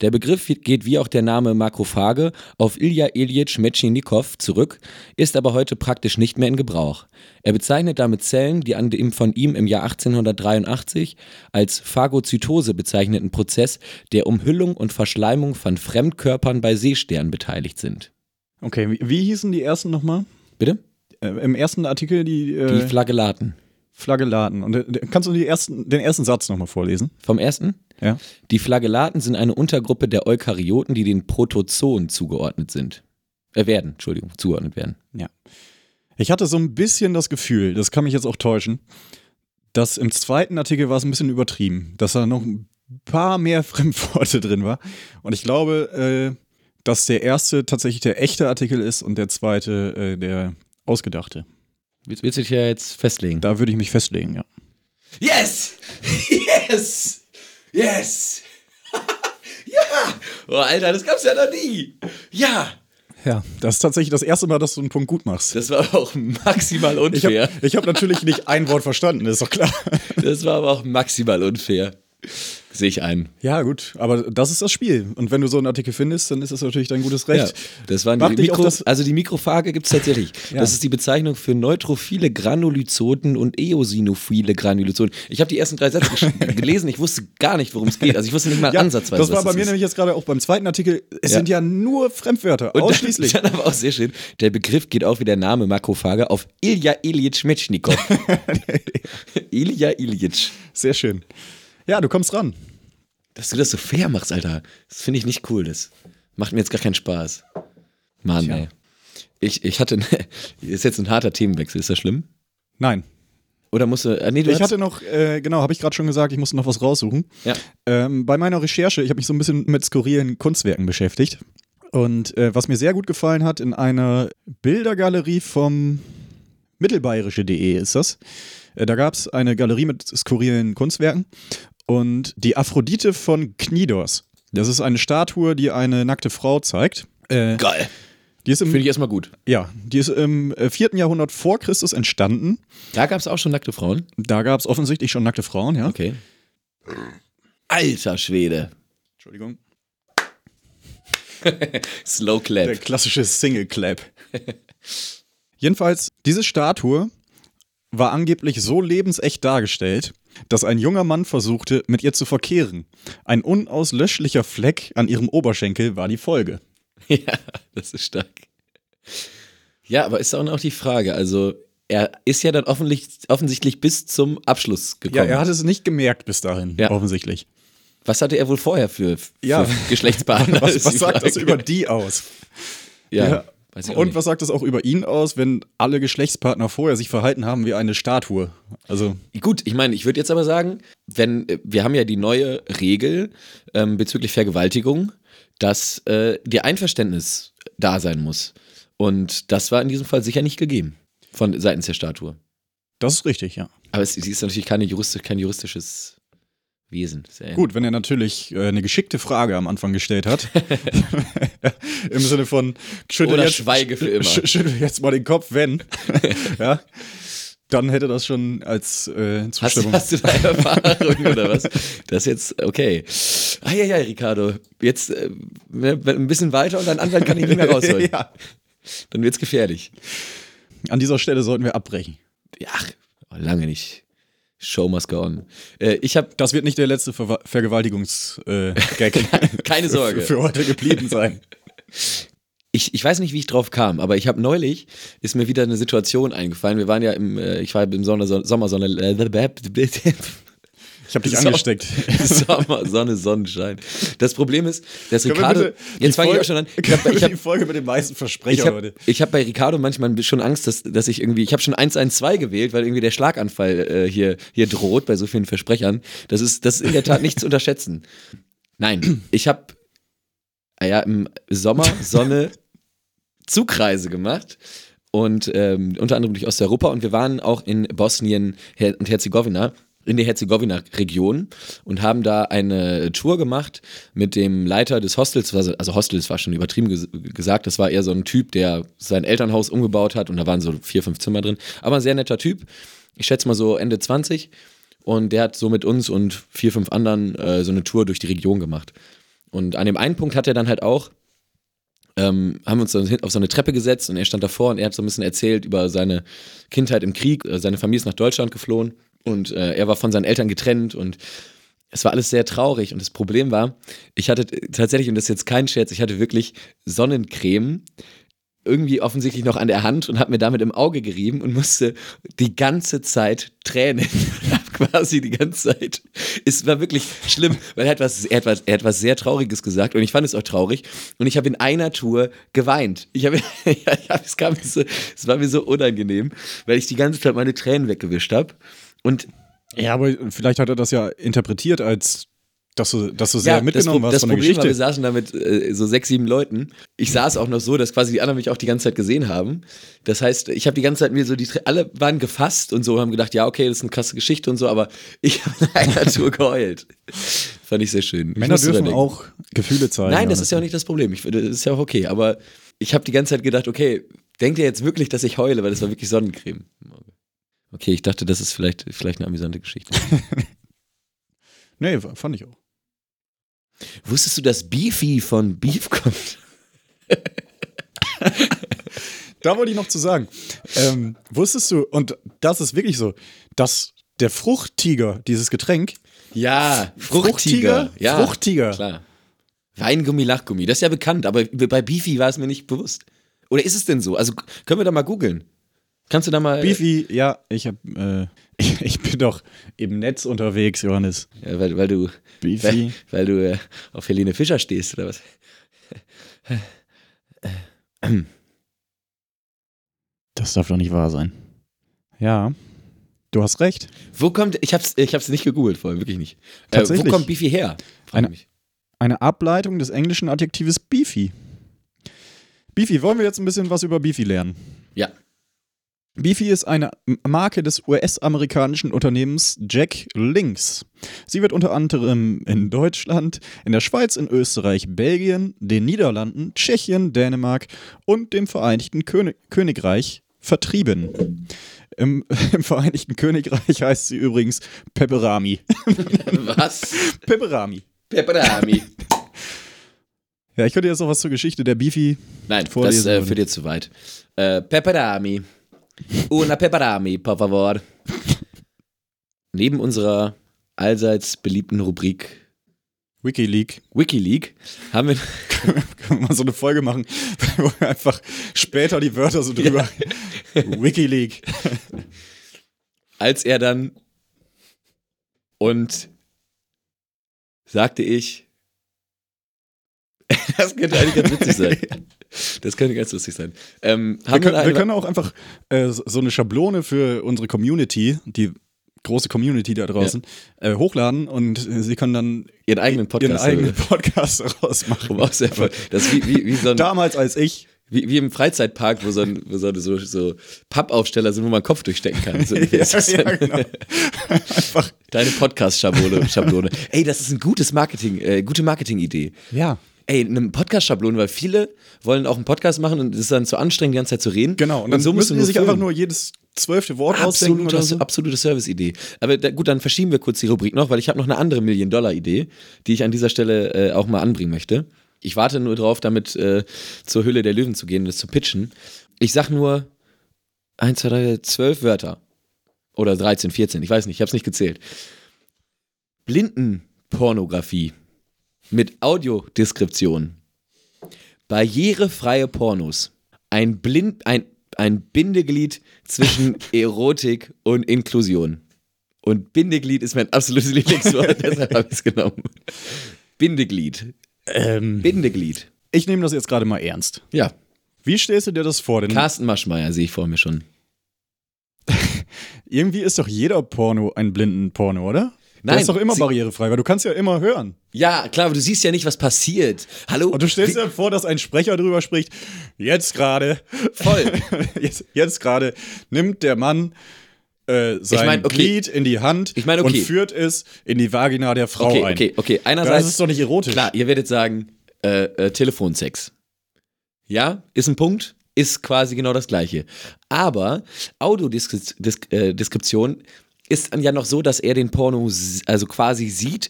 Speaker 2: Der Begriff geht wie auch der Name Makrophage auf Ilja Ilyich Metchnikow zurück, ist aber heute praktisch nicht mehr in Gebrauch. Er bezeichnet damit Zellen, die an dem von ihm im Jahr 1883 als Phagozytose bezeichneten Prozess der Umhüllung und Verschleimung von Fremdkörpern bei Seesternen beteiligt sind.
Speaker 4: Okay, wie hießen die ersten nochmal?
Speaker 2: Bitte?
Speaker 4: Äh, Im ersten Artikel die, äh,
Speaker 2: Die Flagellaten.
Speaker 4: Flagellaten. Und äh, kannst du ersten, den ersten Satz nochmal vorlesen?
Speaker 2: Vom ersten?
Speaker 4: Ja.
Speaker 2: Die Flagellaten sind eine Untergruppe der Eukaryoten, die den Protozoen zugeordnet sind. Äh, werden, Entschuldigung, zugeordnet werden.
Speaker 4: Ja. Ich hatte so ein bisschen das Gefühl, das kann mich jetzt auch täuschen, dass im zweiten Artikel war es ein bisschen übertrieben, dass da noch ein paar mehr <laughs> Fremdworte drin war. Und ich glaube, äh, dass der erste tatsächlich der echte Artikel ist und der zweite äh, der ausgedachte.
Speaker 2: Willst, willst du dich ja jetzt festlegen?
Speaker 4: Da würde ich mich festlegen, ja.
Speaker 2: Yes! <laughs> Yes! Yes! <laughs> ja! Oh, Alter, das gab's ja noch nie! Ja,
Speaker 4: Ja, das ist tatsächlich das erste Mal, dass du einen Punkt gut machst.
Speaker 2: das war aber auch maximal <laughs>
Speaker 4: Ich habe
Speaker 2: unfair.
Speaker 4: ich hab natürlich nicht ein Wort verstanden, ist doch klar.
Speaker 2: Das war aber auch maximal unfair. Sehe ich ein.
Speaker 4: Ja, gut, aber das ist das Spiel. Und wenn du so einen Artikel findest, dann ist das natürlich dein gutes
Speaker 2: Ja,
Speaker 4: Recht.
Speaker 2: das waren die Mikro,
Speaker 4: das-
Speaker 2: also die Mikrophage gibt es tatsächlich.
Speaker 4: Ja.
Speaker 2: Das ist die Bezeichnung für neutrophile Granulozyten und eosinophile Granulozyten. Ich habe die ersten drei Sätze <laughs> gelesen, ich wusste gar nicht, worum es geht. Also ich wusste nicht mal
Speaker 4: Ja,
Speaker 2: ansatzweise,
Speaker 4: das war bei mir
Speaker 2: ist.
Speaker 4: nämlich jetzt gerade auch beim zweiten Artikel. Es
Speaker 2: Ja.
Speaker 4: sind ja nur Fremdwörter,
Speaker 2: Und
Speaker 4: ausschließlich.
Speaker 2: Dann, dann aber auch sehr schön. Der Begriff geht auch wie der Name Makrophage auf Ilja Ilyich Metschnikow. <laughs> <laughs> Ilja Ilyich.
Speaker 4: Sehr schön. Ja, du kommst ran.
Speaker 2: Dass du das so fair machst, Alter. Das finde ich nicht cool. Das macht mir jetzt gar keinen Spaß. Mann,
Speaker 4: Tja.
Speaker 2: ey. Ich, ich hatte, <laughs> ist jetzt ein harter Themenwechsel. Ist das schlimm?
Speaker 4: Nein.
Speaker 2: Oder musst du, ah, nee, du
Speaker 4: Ich hatte noch, äh, genau, habe ich gerade schon gesagt, ich musste noch was raussuchen.
Speaker 2: Ja.
Speaker 4: Ähm, bei meiner Recherche, ich habe mich so ein bisschen mit skurrilen Kunstwerken beschäftigt. Und äh, was mir sehr gut gefallen hat, in einer Bildergalerie vom mittelbayerische.de ist das. Äh, da gab es eine Galerie mit skurrilen Kunstwerken. Und die Aphrodite von Knidos. Das ist eine Statue, die eine nackte Frau zeigt. Äh,
Speaker 2: Geil.
Speaker 4: die ist im,
Speaker 2: Finde ich erstmal gut.
Speaker 4: ja, die ist im äh, 4. Jahrhundert vor Christus entstanden.
Speaker 2: Da gab es auch schon nackte Frauen.
Speaker 4: Da gab es offensichtlich schon nackte Frauen, ja.
Speaker 2: Okay. Alter Schwede.
Speaker 4: Entschuldigung. <laughs>
Speaker 2: Slow
Speaker 4: Der
Speaker 2: Clap.
Speaker 4: klassische Single Clap. Jedenfalls, diese Statue war angeblich so lebensecht dargestellt, dass ein junger Mann versuchte, mit ihr zu verkehren. Ein unauslöschlicher Fleck an ihrem Oberschenkel war die Folge. <laughs>
Speaker 2: Ja, das ist stark. Ja, aber ist auch noch die Frage. Also, er ist ja dann offensichtlich, bis zum Abschluss
Speaker 4: Ja,
Speaker 2: gekommen.
Speaker 4: er hat es nicht gemerkt bis dahin,
Speaker 2: Ja.
Speaker 4: offensichtlich.
Speaker 2: Was hatte er wohl vorher für, für
Speaker 4: Ja.
Speaker 2: Geschlechtspartner? <laughs>
Speaker 4: Was, was <laughs> sagt das über die aus?
Speaker 2: Ja,
Speaker 4: Ja. Und
Speaker 2: nicht.
Speaker 4: was sagt das auch über ihn aus, wenn alle Geschlechtspartner vorher sich verhalten haben wie eine Statue? Also,
Speaker 2: Gut, ich meine, ich würde jetzt aber sagen, wenn äh, wir haben ja die neue Regel ähm, bezüglich Vergewaltigung, dass äh, die Einverständnis da sein muss. Und das war in diesem Fall sicher nicht gegeben von seitens der Statue.
Speaker 4: das ist richtig, ja.
Speaker 2: Aber es, sie ist natürlich keine juristisch, kein juristisches Wesen.
Speaker 4: Gut, wenn er natürlich äh, eine geschickte Frage am Anfang gestellt hat. <laughs> <laughs> Im Sinne von schüttel
Speaker 2: Oder
Speaker 4: jetzt,
Speaker 2: schweige für immer. <laughs>
Speaker 4: sch- Schüttel jetzt mal den Kopf, wenn. ja. Dann hätte das schon als äh,
Speaker 2: Hast,
Speaker 4: Zustimmung.
Speaker 2: du- hast du da Erfahrung oder was? Das jetzt, okay. Ah ja, ja, Ricardo. Jetzt äh, ein bisschen weiter und dein Anwalt kann ich nicht mehr rausholen.
Speaker 4: ja.
Speaker 2: Dann wird's gefährlich.
Speaker 4: An dieser Stelle sollten wir abbrechen.
Speaker 2: Ja, ach, lange nicht. Show must go on. Äh, ich habe
Speaker 4: Das wird nicht der letzte Ver Vergewaltigungs-Gag <laughs>
Speaker 2: keine <laughs> Sorge.
Speaker 4: für, für heute geblieben sein.
Speaker 2: Ich, ich weiß nicht, wie ich drauf kam, aber ich habe neulich, ist mir wieder eine Situation eingefallen. Wir waren ja im, äh, ich war im Sonne, Sommersonne, <laughs>
Speaker 4: Ich habe dich angesteckt. <laughs>
Speaker 2: Sommer, Sonne, Sonnenschein. Das Problem ist, dass
Speaker 4: Können
Speaker 2: Ricardo,
Speaker 4: bitte
Speaker 2: jetzt fange ich auch schon an, ich habe ich hab,
Speaker 4: die Folge mit den meisten
Speaker 2: ich
Speaker 4: Versprecher
Speaker 2: hab,
Speaker 4: heute.
Speaker 2: ich hab bei Ricardo manchmal schon Angst, dass, dass ich irgendwie, ich habe schon 112 gewählt, weil irgendwie der Schlaganfall äh, hier, hier droht bei so vielen Versprechern. Das ist, das ist in der Tat nicht zu unterschätzen. Nein, ich habe ja, im Sommer Sonne Zugreise gemacht und ähm, unter anderem durch Osteuropa und wir waren auch in Bosnien und Herzegowina in der Herzegowina-Region und haben da eine Tour gemacht mit dem Leiter des Hostels, also Hostels war schon übertrieben ges gesagt, das war eher so ein Typ, der sein Elternhaus umgebaut hat und da waren so vier, fünf Zimmer drin, aber ein sehr netter Typ, ich schätze mal so Ende 20 und der hat so mit uns und vier, fünf anderen äh, so eine Tour durch die Region gemacht. Und an dem einen Punkt hat er dann halt auch ähm, haben wir uns dann auf so eine Treppe gesetzt und er stand davor und er hat so ein bisschen erzählt über seine Kindheit im Krieg. Äh, Seine Familie ist nach Deutschland geflohen und äh, er war von seinen Eltern getrennt und es war alles sehr traurig. Und das Problem war, ich hatte tatsächlich, und das ist jetzt kein Scherz, ich hatte wirklich Sonnencreme irgendwie offensichtlich noch an der Hand und habe mir damit im Auge gerieben und musste die ganze Zeit tränen. <laughs> Quasi die ganze Zeit. Es war wirklich schlimm, weil er hat, was, er, hat was, er hat was sehr Trauriges gesagt und ich fand es auch traurig. Und ich habe in einer Tour geweint. Ich habe, <laughs> ja, es, kam so, es war mir so unangenehm, weil ich die ganze Zeit meine Tränen weggewischt habe. Und
Speaker 4: Ja, aber vielleicht hat er das ja interpretiert als, dass du, dass du sehr
Speaker 2: das,
Speaker 4: mitgenommen
Speaker 2: Pro-
Speaker 4: warst
Speaker 2: das
Speaker 4: von der
Speaker 2: Problem war, wir saßen da mit äh, so sechs, sieben Leuten. Ich saß auch noch so, dass quasi die anderen mich auch die ganze Zeit gesehen haben. Das heißt, ich habe die ganze Zeit mir so die, alle waren gefasst und so, haben gedacht, ja, okay, das ist eine krasse Geschichte und so, aber <laughs> ich habe in einer Tour geheult. Fand ich sehr schön.
Speaker 4: Männer dürfen auch Gefühle zeigen.
Speaker 2: Nein, das ist ja auch nicht das Problem. Ich, das ist ja auch okay. Aber ich habe die ganze Zeit gedacht, okay, denkt ihr jetzt wirklich, dass ich heule, weil das war wirklich Sonnencreme. Okay, ich dachte, das ist vielleicht, vielleicht eine amüsante Geschichte. <laughs>
Speaker 4: Nee, fand ich auch.
Speaker 2: Wusstest du, dass Beefy von Beef kommt? <laughs>
Speaker 4: Da wollte ich noch zu sagen. Ähm, wusstest du, und das ist wirklich so, dass der Fruchttiger, dieses Getränk,
Speaker 2: Ja,
Speaker 4: Fruchtiger?
Speaker 2: Fruchtiger. Ja,
Speaker 4: Fruchtiger.
Speaker 2: Klar. Weingummi, Lachgummi, das ist ja bekannt, aber bei Beefy war es mir nicht bewusst. Oder ist es denn so? Also können wir da mal googeln? Kannst du da mal.
Speaker 4: Beefy, ja, ich hab, äh, ich, <laughs> ich bin doch im Netz unterwegs, Johannes.
Speaker 2: Ja, weil, weil du,
Speaker 4: Beefy.
Speaker 2: weil, weil du äh, auf Helene Fischer stehst, oder was?
Speaker 4: Das darf doch nicht wahr sein. Ja, du hast recht.
Speaker 2: Wo kommt, ich hab's, ich hab's nicht gegoogelt vorher, wirklich nicht. Äh,
Speaker 4: Tatsächlich.
Speaker 2: wo kommt Beefy her?
Speaker 4: Eine-
Speaker 2: mich.
Speaker 4: Eine Ableitung des englischen Adjektives Beefy. Beefy, wollen wir jetzt ein bisschen was über Beefy lernen?
Speaker 2: Ja.
Speaker 4: Beefy ist eine Marke des US-amerikanischen Unternehmens Jack Links. Sie wird unter anderem in Deutschland, in der Schweiz, in Österreich, Belgien, den Niederlanden, Tschechien, Dänemark und dem Vereinigten König Königreich vertrieben. Im, <laughs> Im Vereinigten Königreich heißt sie übrigens Pepperami. <laughs>
Speaker 2: Was?
Speaker 4: Pepperami.
Speaker 2: Pepperami.
Speaker 4: Ja, ich könnte jetzt noch was zur Geschichte der Beefy.
Speaker 2: Nein, das
Speaker 4: Vorlesen
Speaker 2: äh,
Speaker 4: würden.
Speaker 2: führt jetzt zu weit. Äh, Pepperami. Una Pepperami, por favor. Neben unserer allseits beliebten Rubrik
Speaker 4: Wikileak.
Speaker 2: Wikileak haben wir. <laughs>
Speaker 4: Können wir mal so eine Folge machen, wo wir einfach später die Wörter so drüber. Wikileak.
Speaker 2: als er dann und sagte ich, <laughs> das könnte eigentlich ganz witzig sein. <laughs> Das könnte ganz lustig sein. Ähm,
Speaker 4: Wir können, wir können auch einfach äh, so eine Schablone für unsere Community, die große Community da draußen, äh, hochladen und äh, sie können dann
Speaker 2: ihren eigenen
Speaker 4: ihren
Speaker 2: Podcast
Speaker 4: eigenen Podcast <laughs> daraus machen.
Speaker 2: um auch das wie, wie, wie, so ein,
Speaker 4: Damals als ich.
Speaker 2: wie, wie im Freizeitpark, wo so, ein, wo so, so, so Pappaufsteller sind, wo man Kopf durchstecken kann. So, <laughs>
Speaker 4: ja,
Speaker 2: dann. <laughs>
Speaker 4: genau. Einfach,
Speaker 2: Deine Podcast-Schablone. Schablone. Ey, das ist ein gutes Marketing, äh, gute Marketing-Idee.
Speaker 4: ja,
Speaker 2: Ey, eine Podcast-Schablone, weil viele wollen auch einen Podcast machen und es ist dann zu anstrengend, die ganze Zeit zu reden.
Speaker 4: genau. Und dann
Speaker 2: so musst
Speaker 4: müssen die sich einfach
Speaker 2: füllen.
Speaker 4: nur jedes zwölfte Wort ausdenken
Speaker 2: Absolute,
Speaker 4: oder so.
Speaker 2: absolute Service-Idee. Aber da, gut, dann verschieben wir kurz die Rubrik noch, weil ich habe noch eine andere Million-Dollar-Idee, die ich an dieser Stelle äh, auch mal anbringen möchte. Ich warte nur drauf, damit äh, zur Hülle der Löwen zu gehen und das zu pitchen. Ich sag nur 1, 2, 3, 12 Wörter. Oder 13, 14, ich weiß nicht, ich habe es nicht gezählt. Blindenpornografie mit Audiodeskription. Barrierefreie Pornos. Ein, Blind, ein, ein Bindeglied zwischen <laughs> Erotik und Inklusion. Und Bindeglied ist mein absolutes Lieblingswort, <laughs> deshalb habe ich es genommen. Bindeglied.
Speaker 4: Ähm,
Speaker 2: Bindeglied.
Speaker 4: ich nehme das jetzt gerade mal ernst.
Speaker 2: Ja,
Speaker 4: Wie stellst du dir das vor? Denn
Speaker 2: Carsten Maschmeyer sehe ich vor mir schon. <laughs>
Speaker 4: irgendwie ist doch jeder Porno ein Blindenporno, oder?
Speaker 2: Nein,
Speaker 4: ist doch immer barrierefrei, weil du kannst ja immer hören.
Speaker 2: Ja, klar, aber du siehst ja nicht, was passiert. Hallo?
Speaker 4: Und du stellst dir vor, dass ein Sprecher drüber spricht, jetzt gerade,
Speaker 2: Voll. <laughs>
Speaker 4: jetzt, jetzt gerade nimmt der Mann äh, sein
Speaker 2: mein, okay.
Speaker 4: Glied in die Hand
Speaker 2: Ich mein, okay.
Speaker 4: und führt es in die Vagina der Frau
Speaker 2: Okay,
Speaker 4: ein.
Speaker 2: okay, okay. Einerseits.
Speaker 4: Das ist doch nicht erotisch.
Speaker 2: Klar, ihr werdet sagen, äh, äh, Telefonsex. Ja, ist ein Punkt, ist quasi genau das Gleiche. Aber Audiodeskription ist dann ja noch so, dass er den Porno also quasi sieht,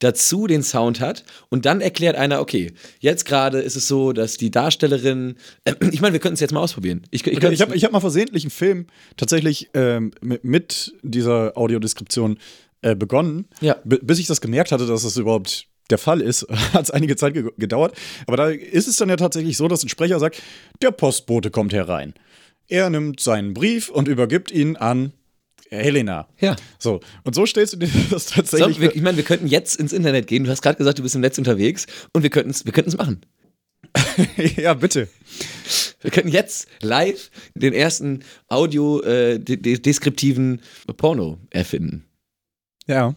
Speaker 2: dazu den Sound hat und dann erklärt einer, okay, jetzt gerade ist es so, dass die Darstellerin, äh, <clears throat> ich meine, wir könnten es jetzt mal ausprobieren. Ich, ich,
Speaker 4: Okay, ich habe hab mal versehentlich einen Film tatsächlich ähm, mit, mit dieser Audiodeskription äh, begonnen.
Speaker 2: Ja.
Speaker 4: Bis ich das gemerkt hatte, dass das überhaupt der Fall ist, <laughs> hat es einige Zeit ge gedauert. Aber da ist es dann ja tatsächlich so, dass ein Sprecher sagt, der Postbote kommt herein. Er nimmt seinen Brief und übergibt ihn an Helena.
Speaker 2: Ja.
Speaker 4: So, und so stellst du dir <laughs> das
Speaker 2: So,
Speaker 4: tatsächlich.
Speaker 2: wir, ich meine, wir könnten jetzt ins Internet gehen. Du hast gerade gesagt, du bist im Netz unterwegs und wir könnten es wir könnten's machen. <laughs>
Speaker 4: ja, bitte.
Speaker 2: Wir könnten jetzt live den ersten audio-deskriptiven Porno erfinden.
Speaker 4: Ja.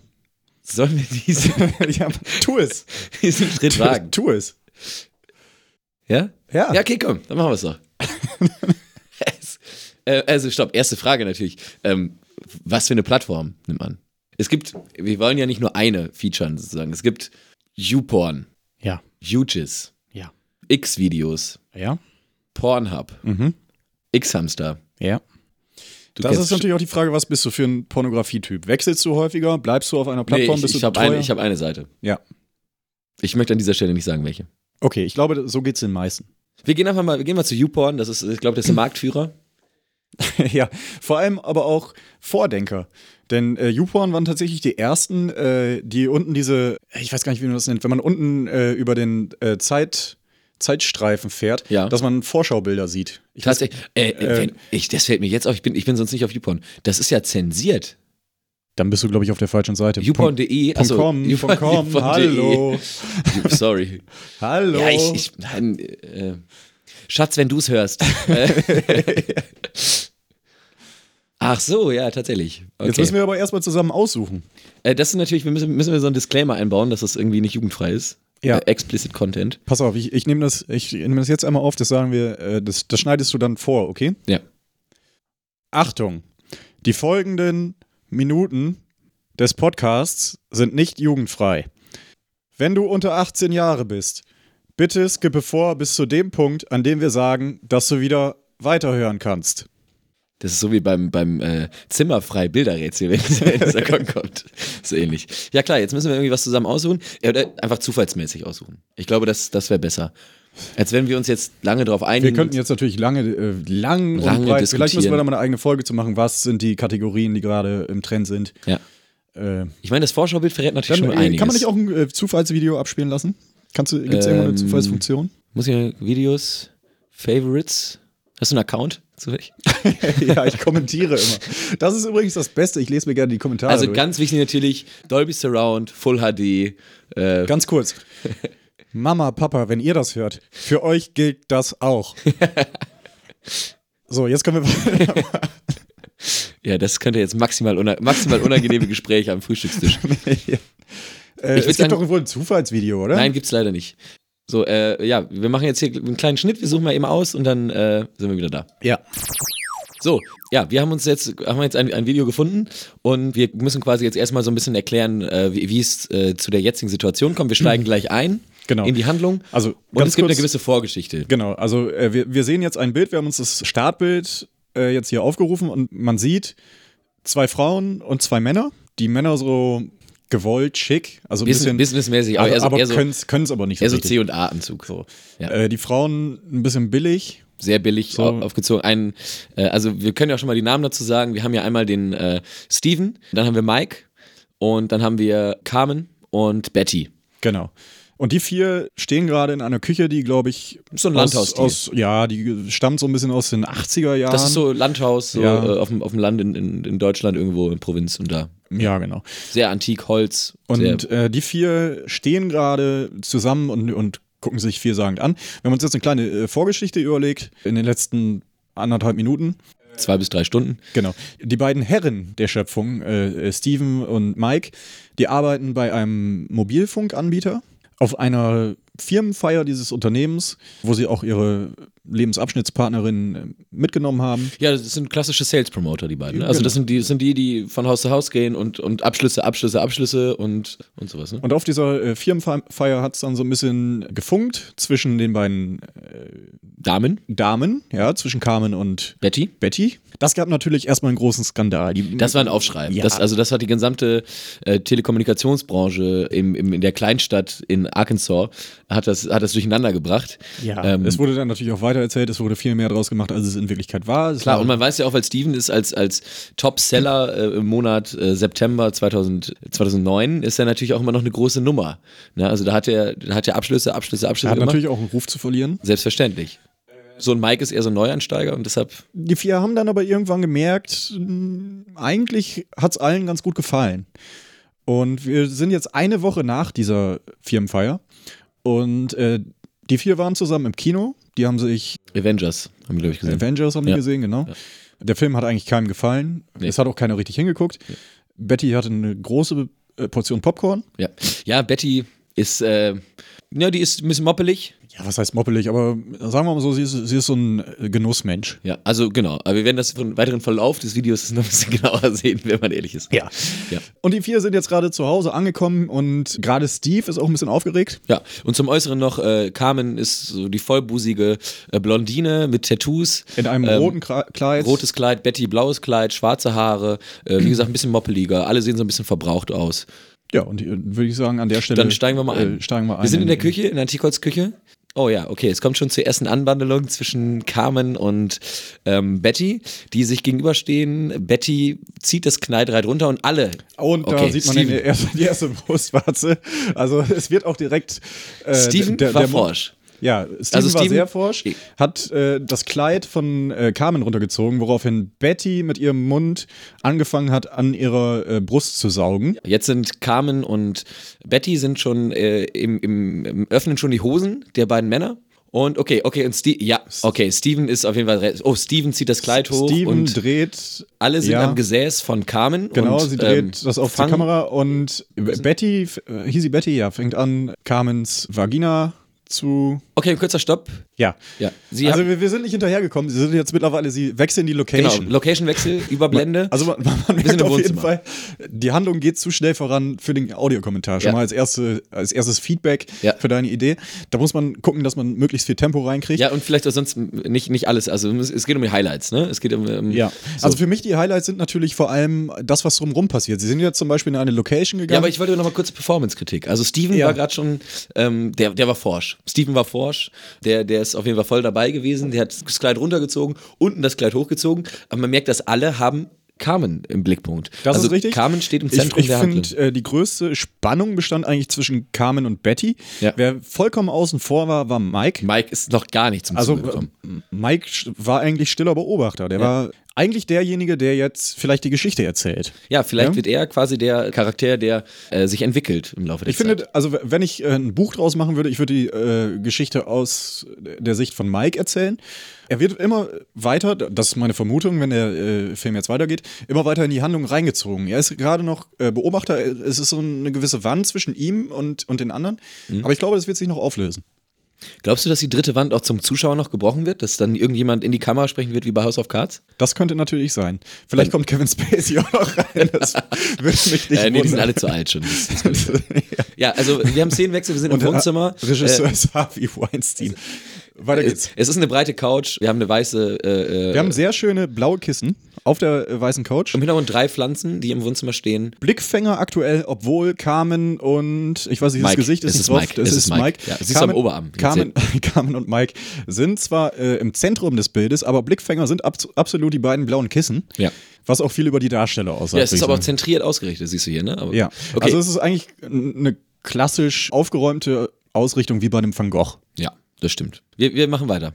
Speaker 2: Sollen wir diesen, <laughs>
Speaker 4: ja, tu es.
Speaker 2: diesen Schritt wagen?
Speaker 4: Tu es.
Speaker 2: Ja?
Speaker 4: Ja.
Speaker 2: Ja, okay, komm, dann machen wir es doch. Äh, also, stopp, erste Frage natürlich. Ähm, was für eine Plattform nimmt man? Es gibt, wir wollen ja nicht nur eine featuren sozusagen. Es gibt YouPorn,
Speaker 4: Ja.
Speaker 2: UGIS,
Speaker 4: Ja.
Speaker 2: X-Videos,
Speaker 4: Ja.
Speaker 2: Pornhub,
Speaker 4: Mhm.
Speaker 2: X-Hamster.
Speaker 4: Ja.
Speaker 2: Du
Speaker 4: Das ist natürlich auch die Frage, was bist du für ein Pornografietyp? Wechselst du häufiger? Bleibst du auf einer
Speaker 2: Nee,
Speaker 4: Plattform?
Speaker 2: ich,
Speaker 4: bist
Speaker 2: ich
Speaker 4: du
Speaker 2: habe eine, ich hab eine Seite.
Speaker 4: Ja.
Speaker 2: Ich möchte an dieser Stelle nicht sagen, welche.
Speaker 4: Okay, ich glaube, so geht's den meisten.
Speaker 2: Wir gehen einfach mal, wir gehen mal zu YouPorn. Das ist, ich glaube, das ist der Marktführer. <laughs>
Speaker 4: ja, vor allem aber auch Vordenker. Denn äh, YouPorn waren tatsächlich die ersten, äh, die unten diese, ich weiß gar nicht, wie man das nennt, wenn man unten äh, über den äh, Zeit, Zeitstreifen fährt,
Speaker 2: Ja.
Speaker 4: dass man Vorschaubilder sieht. Ich weiß-
Speaker 2: Tatsächlich. Äh, äh, wenn, ich, das fällt mir jetzt auf. Ich bin, ich bin sonst nicht auf YouPorn. Das ist ja zensiert.
Speaker 4: Dann bist du, glaube ich, auf der falschen Seite.
Speaker 2: YouPorn.de. Achso,
Speaker 4: com,
Speaker 2: YouPorn-
Speaker 4: com,
Speaker 2: YouPorn.de.
Speaker 4: hallo. <laughs>
Speaker 2: Sorry.
Speaker 4: Hallo.
Speaker 2: Ja, ich, ich nein, äh, Schatz, wenn du es hörst. <laughs> Ach so, ja, tatsächlich. Okay.
Speaker 4: Jetzt müssen wir aber erstmal zusammen aussuchen.
Speaker 2: äh, das ist natürlich, wir müssen, müssen wir so einen Disclaimer einbauen, dass das irgendwie nicht jugendfrei ist.
Speaker 4: Ja.
Speaker 2: Äh, explicit Content.
Speaker 4: Pass auf, ich, ich nehme das, ich nehme das jetzt einmal auf, das sagen wir, äh, das, das schneidest du dann vor, okay?
Speaker 2: Ja.
Speaker 4: Achtung, die folgenden Minuten des Podcasts sind nicht jugendfrei. Wenn du unter 18 Jahre bist, bitte skippe vor bis zu dem Punkt, an dem wir sagen, dass du wieder weiterhören kannst.
Speaker 2: Das ist so wie beim, beim äh, Zimmerfrei Bilderrätsel, <laughs> wenn dieser, Gong kommt. So ähnlich. Ja klar, jetzt müssen wir irgendwie was zusammen aussuchen. Ja, oder einfach zufallsmäßig aussuchen. Ich glaube, das, das wäre besser. Als wenn wir uns jetzt lange drauf einigen.
Speaker 4: Wir könnten jetzt natürlich lange, äh, lang
Speaker 2: Lange
Speaker 4: und breit, vielleicht müssen wir da mal eine eigene Folge zu machen, was sind die Kategorien, die gerade im Trend sind.
Speaker 2: ja.
Speaker 4: Äh,
Speaker 2: Ich meine, das Vorschaubild verrät natürlich
Speaker 4: Dann,
Speaker 2: schon
Speaker 4: äh,
Speaker 2: einiges.
Speaker 4: kann man nicht auch ein äh, Zufallsvideo abspielen lassen? Kannst du, gibt's irgendwo eine
Speaker 2: Ähm,
Speaker 4: Zufallsfunktion?
Speaker 2: Muss ich Videos, Favorites? Hast du einen Account? Zufällig? <laughs>
Speaker 4: ja, ich kommentiere immer. Das ist übrigens das Beste. Ich lese mir gerne die Kommentare.
Speaker 2: Also
Speaker 4: durch.
Speaker 2: ganz wichtig natürlich, Dolby Surround, Full HD. Äh,
Speaker 4: ganz kurz. Mama, Papa, wenn ihr das hört, für euch gilt das auch. so, jetzt können wir.
Speaker 2: ja, das könnte jetzt maximal, una maximal unangenehme Gespräche am Frühstückstisch. <laughs>
Speaker 4: äh,
Speaker 2: Ich
Speaker 4: es gibt
Speaker 2: sagen-
Speaker 4: doch wohl ein Zufallsvideo, oder?
Speaker 2: Nein, gibt's leider nicht. So, äh, ja, wir machen jetzt hier einen kleinen Schnitt, wir suchen mal eben aus und dann äh, sind wir wieder da.
Speaker 4: Ja.
Speaker 2: So, ja, wir haben uns jetzt, haben jetzt ein, ein Video gefunden und wir müssen quasi jetzt erstmal so ein bisschen erklären, äh, wie, wie es äh, zu der jetzigen Situation kommt. Wir steigen <clears throat> gleich ein
Speaker 4: Genau.
Speaker 2: in die Handlung.
Speaker 4: Also,
Speaker 2: und es gibt eine gewisse Vorgeschichte.
Speaker 4: Genau, also äh, wir, wir sehen jetzt ein Bild, wir haben uns das Startbild äh, jetzt hier aufgerufen und man sieht zwei Frauen und zwei Männer. Die Männer so gewollt, schick, also ein
Speaker 2: Business,
Speaker 4: bisschen,
Speaker 2: businessmäßig, aber
Speaker 4: aber,
Speaker 2: eher so,
Speaker 4: aber
Speaker 2: so,
Speaker 4: können es aber nicht so
Speaker 2: eher so. C- und A-Anzug. So. Ja.
Speaker 4: Äh, die Frauen ein bisschen billig.
Speaker 2: Sehr billig
Speaker 4: So.
Speaker 2: au- aufgezogen. Ein, äh, also wir können ja auch schon mal die Namen dazu sagen. Wir haben ja einmal den äh, Steven, dann haben wir Mike und dann haben wir Carmen und Betty.
Speaker 4: Genau. Und die vier stehen gerade in einer Küche, die, glaube ich,
Speaker 2: So ein
Speaker 4: aus,
Speaker 2: Landhausstil.
Speaker 4: aus, ja, die stammt so ein bisschen aus den 80er Jahren.
Speaker 2: Das ist so Landhaus so,
Speaker 4: Ja.
Speaker 2: äh, auf, dem, auf dem Land in, in, in Deutschland irgendwo in Provinz und da.
Speaker 4: Ja, genau.
Speaker 2: Sehr antik, Holz.
Speaker 4: Und äh, die vier stehen gerade zusammen und, und gucken sich vielsagend an. Wir haben uns jetzt eine kleine äh, Vorgeschichte überlegt in den letzten anderthalb Minuten.
Speaker 2: zwei bis drei Stunden.
Speaker 4: Genau. Die beiden Herren der Schöpfung, äh, Steven und Mike, die arbeiten bei einem Mobilfunkanbieter auf einer Firmenfeier dieses Unternehmens, wo sie auch ihre Lebensabschnittspartnerin äh, mitgenommen haben.
Speaker 2: Ja, das sind klassische Sales Promoter, die beiden. Ne? Also
Speaker 4: Genau.
Speaker 2: das sind die, das sind die, die von Haus zu Haus gehen und, und Abschlüsse, Abschlüsse, Abschlüsse und, und sowas. Ne?
Speaker 4: Und auf dieser äh, Firmenfeier hat es dann so ein bisschen gefunkt zwischen den beiden
Speaker 2: Damen,
Speaker 4: Damen, ja, zwischen Carmen und
Speaker 2: Betty.
Speaker 4: Betty. Das gab natürlich erstmal einen großen Skandal. Die,
Speaker 2: Das war ein Aufschrei.
Speaker 4: Ja.
Speaker 2: Das, also das hat die gesamte äh, Telekommunikationsbranche im, im, in der Kleinstadt in Arkansas hat das, hat das durcheinander gebracht.
Speaker 4: ja,
Speaker 2: Ähm,
Speaker 4: es wurde dann natürlich auch weitererzählt, es wurde viel mehr draus gemacht, als es in Wirklichkeit war. Es
Speaker 2: Klar,
Speaker 4: war
Speaker 2: und man weiß ja auch, weil Steven ist als, als Top-Seller äh, im Monat äh, September 2000, 2009, ist er natürlich auch immer noch eine große Nummer. Ne? Also da hat er, da hat er Abschlüsse, Abschlüsse,
Speaker 4: er
Speaker 2: Abschlüsse
Speaker 4: hat
Speaker 2: gemacht.
Speaker 4: natürlich auch einen Ruf zu verlieren.
Speaker 2: Selbstverständlich. So ein Mike ist eher so ein Neuansteiger und deshalb,
Speaker 4: Die vier haben dann aber irgendwann gemerkt, eigentlich hat es allen ganz gut gefallen. Und wir sind jetzt eine Woche nach dieser Firmenfeier und äh, die vier waren zusammen im Kino. Die haben sich
Speaker 2: Avengers, haben wir, glaube ich, gesehen.
Speaker 4: Avengers haben die
Speaker 2: Ja.
Speaker 4: gesehen, genau. Der Film hat eigentlich keinem gefallen.
Speaker 2: Nee.
Speaker 4: Es hat auch keiner richtig hingeguckt. Betty hatte eine große äh, Portion Popcorn.
Speaker 2: Ja, ja Betty ist, äh, ja, die ist ein bisschen moppelig.
Speaker 4: Ja, was heißt moppelig, aber sagen wir mal so, sie ist, sie ist so ein äh, Genussmensch.
Speaker 2: Ja, also genau. Aber wir werden das im weiteren Verlauf des Videos <laughs> noch ein bisschen genauer sehen, wenn man ehrlich ist.
Speaker 4: Ja.
Speaker 2: Ja.
Speaker 4: Und die vier sind jetzt gerade zu Hause angekommen und gerade Steve ist auch ein bisschen aufgeregt.
Speaker 2: Ja, und zum Äußeren noch, äh, Carmen ist so die vollbusige äh, Blondine mit Tattoos.
Speaker 4: In einem
Speaker 2: Ähm,
Speaker 4: roten Kleid.
Speaker 2: Rotes Kleid, Betty blaues Kleid, schwarze Haare, äh, wie gesagt, ein bisschen moppeliger. Alle sehen so ein bisschen verbraucht aus.
Speaker 4: Ja, und äh, würde ich sagen, an der Stelle.
Speaker 2: Dann steigen wir mal ein.
Speaker 4: Äh, steigen wir ein
Speaker 2: Wir sind in der Küche, in der Antikholz Küche. Oh ja, okay, es kommt schon zur ersten Anwandlung zwischen Carmen und ähm, Betty, die sich gegenüberstehen. Betty zieht das Kleid reit runter und alle.
Speaker 4: Und da
Speaker 2: Okay,
Speaker 4: sieht man die erste, die erste <laughs> Brustwarze. Also es wird auch direkt. Äh,
Speaker 2: Steven
Speaker 4: der, der,
Speaker 2: war
Speaker 4: der Mo-
Speaker 2: forsch.
Speaker 4: Ja, Steven
Speaker 2: Also
Speaker 4: war
Speaker 2: Steven-
Speaker 4: sehr forsch, hat äh, das Kleid von äh, Carmen runtergezogen, woraufhin Betty mit ihrem Mund angefangen hat, an ihrer äh, Brust zu saugen.
Speaker 2: Jetzt sind Carmen und Betty sind schon äh, im, im, im öffnen schon die Hosen der beiden Männer. Und okay, okay, und Steve, ja, okay, Steven ist auf jeden Fall, oh, Steven zieht das Kleid hoch
Speaker 4: Steven
Speaker 2: und
Speaker 4: dreht.
Speaker 2: alle sind
Speaker 4: ja,
Speaker 2: am Gesäß von Carmen.
Speaker 4: Genau,
Speaker 2: und,
Speaker 4: sie dreht
Speaker 2: ähm,
Speaker 4: das auf die Kamera und Betty, äh, hieß sie Betty, ja, fängt an, Carmens Vagina zu.
Speaker 2: Okay, kurzer Stopp.
Speaker 4: Ja.
Speaker 2: Ja, sie
Speaker 4: also wir, wir sind nicht hinterhergekommen. Sie sind jetzt mittlerweile, sie wechseln die
Speaker 2: genau,
Speaker 4: Location.
Speaker 2: Location-Wechsel, Überblende. <laughs>
Speaker 4: Also man, man merkt auf jeden. Fall, die Handlung geht zu schnell voran für den Audiokommentar. Schon
Speaker 2: Ja.
Speaker 4: mal als, erste, als erstes Feedback
Speaker 2: Ja.
Speaker 4: für deine Idee. Da muss man gucken, dass man möglichst viel Tempo reinkriegt.
Speaker 2: ja, und vielleicht auch sonst nicht, nicht alles. Also es es geht um die Highlights, ne? Es geht um. um
Speaker 4: Ja.
Speaker 2: so.
Speaker 4: Also für mich die Highlights sind natürlich vor allem das, was drumherum passiert. Sie sind jetzt zum Beispiel in eine Location
Speaker 2: Ja,
Speaker 4: gegangen.
Speaker 2: aber ich wollte noch mal kurz Performance-Kritik. Also Steven
Speaker 4: Ja.
Speaker 2: war gerade schon, ähm, der, der war forsch. Steven war forsch, der, der ist auf jeden Fall voll dabei gewesen. Der hat das Kleid runtergezogen, unten das Kleid hochgezogen. Aber man merkt, dass alle haben Carmen im Blickpunkt.
Speaker 4: Das
Speaker 2: also
Speaker 4: ist richtig.
Speaker 2: Carmen steht im
Speaker 4: Ich,
Speaker 2: Zentrum
Speaker 4: ich
Speaker 2: der Handlung.
Speaker 4: finde, äh, die größte Spannung bestand eigentlich zwischen Carmen und Betty.
Speaker 2: Ja.
Speaker 4: Wer vollkommen außen vor war, war Mike.
Speaker 2: Mike ist noch gar nicht zum
Speaker 4: Also
Speaker 2: Zuge gekommen.
Speaker 4: Mike war eigentlich stiller Beobachter. Der war eigentlich derjenige, der jetzt vielleicht die Geschichte erzählt.
Speaker 2: Ja, vielleicht
Speaker 4: Ja?
Speaker 2: wird er quasi der Charakter, der äh, sich entwickelt im Laufe der
Speaker 4: Ich
Speaker 2: Zeit.
Speaker 4: finde, also wenn ich äh, ein Buch draus machen würde, ich würde die äh, Geschichte aus der Sicht von Mike erzählen. Er wird immer weiter, das ist meine Vermutung, wenn der äh, Film jetzt weitergeht, immer weiter in die Handlung reingezogen. Er ist gerade noch äh, Beobachter, es ist so eine gewisse Wand zwischen ihm und, und den anderen.
Speaker 2: Mhm.
Speaker 4: Aber ich glaube, das wird sich noch auflösen.
Speaker 2: Glaubst du, dass die dritte Wand auch zum Zuschauer noch gebrochen wird? Dass dann irgendjemand in die Kamera sprechen wird wie bei House of Cards?
Speaker 4: Das könnte natürlich sein. Vielleicht kommt Kevin Spacey auch noch rein. <laughs> Das würde mich nicht
Speaker 2: Äh, nee, die sind alle zu alt schon. Das, das <laughs> ja, also wir haben Szenenwechsel, wir sind im
Speaker 4: Und, äh,
Speaker 2: Wohnzimmer.
Speaker 4: Regisseur
Speaker 2: Äh,
Speaker 4: ist Harvey Weinstein. Weiter geht's.
Speaker 2: es, es ist eine breite Couch, wir haben eine weiße, äh, äh,
Speaker 4: Wir haben sehr schöne blaue Kissen auf der äh, weißen Couch.
Speaker 2: im Hintergrund drei Pflanzen, die im Wohnzimmer stehen.
Speaker 4: Blickfänger aktuell, obwohl Carmen und ich weiß nicht, das. Gesicht ist
Speaker 2: Es ist. Mike.
Speaker 4: Es
Speaker 2: Es
Speaker 4: ist
Speaker 2: Mike.
Speaker 4: Mike.
Speaker 2: Ja, siehst du am Oberarm.
Speaker 4: Carmen, <laughs> Carmen und Mike sind zwar äh, im Zentrum des Bildes, aber Blickfänger sind abs absolut die beiden blauen Kissen.
Speaker 2: Ja.
Speaker 4: Was auch viel über die Darsteller aussagt.
Speaker 2: Ja, es ist aber auch zentriert ausgerichtet, siehst du hier, ne? Aber,
Speaker 4: Ja.
Speaker 2: Okay.
Speaker 4: Also es ist eigentlich eine klassisch aufgeräumte Ausrichtung wie bei einem Van Gogh.
Speaker 2: ja, das stimmt. Wir, wir machen weiter.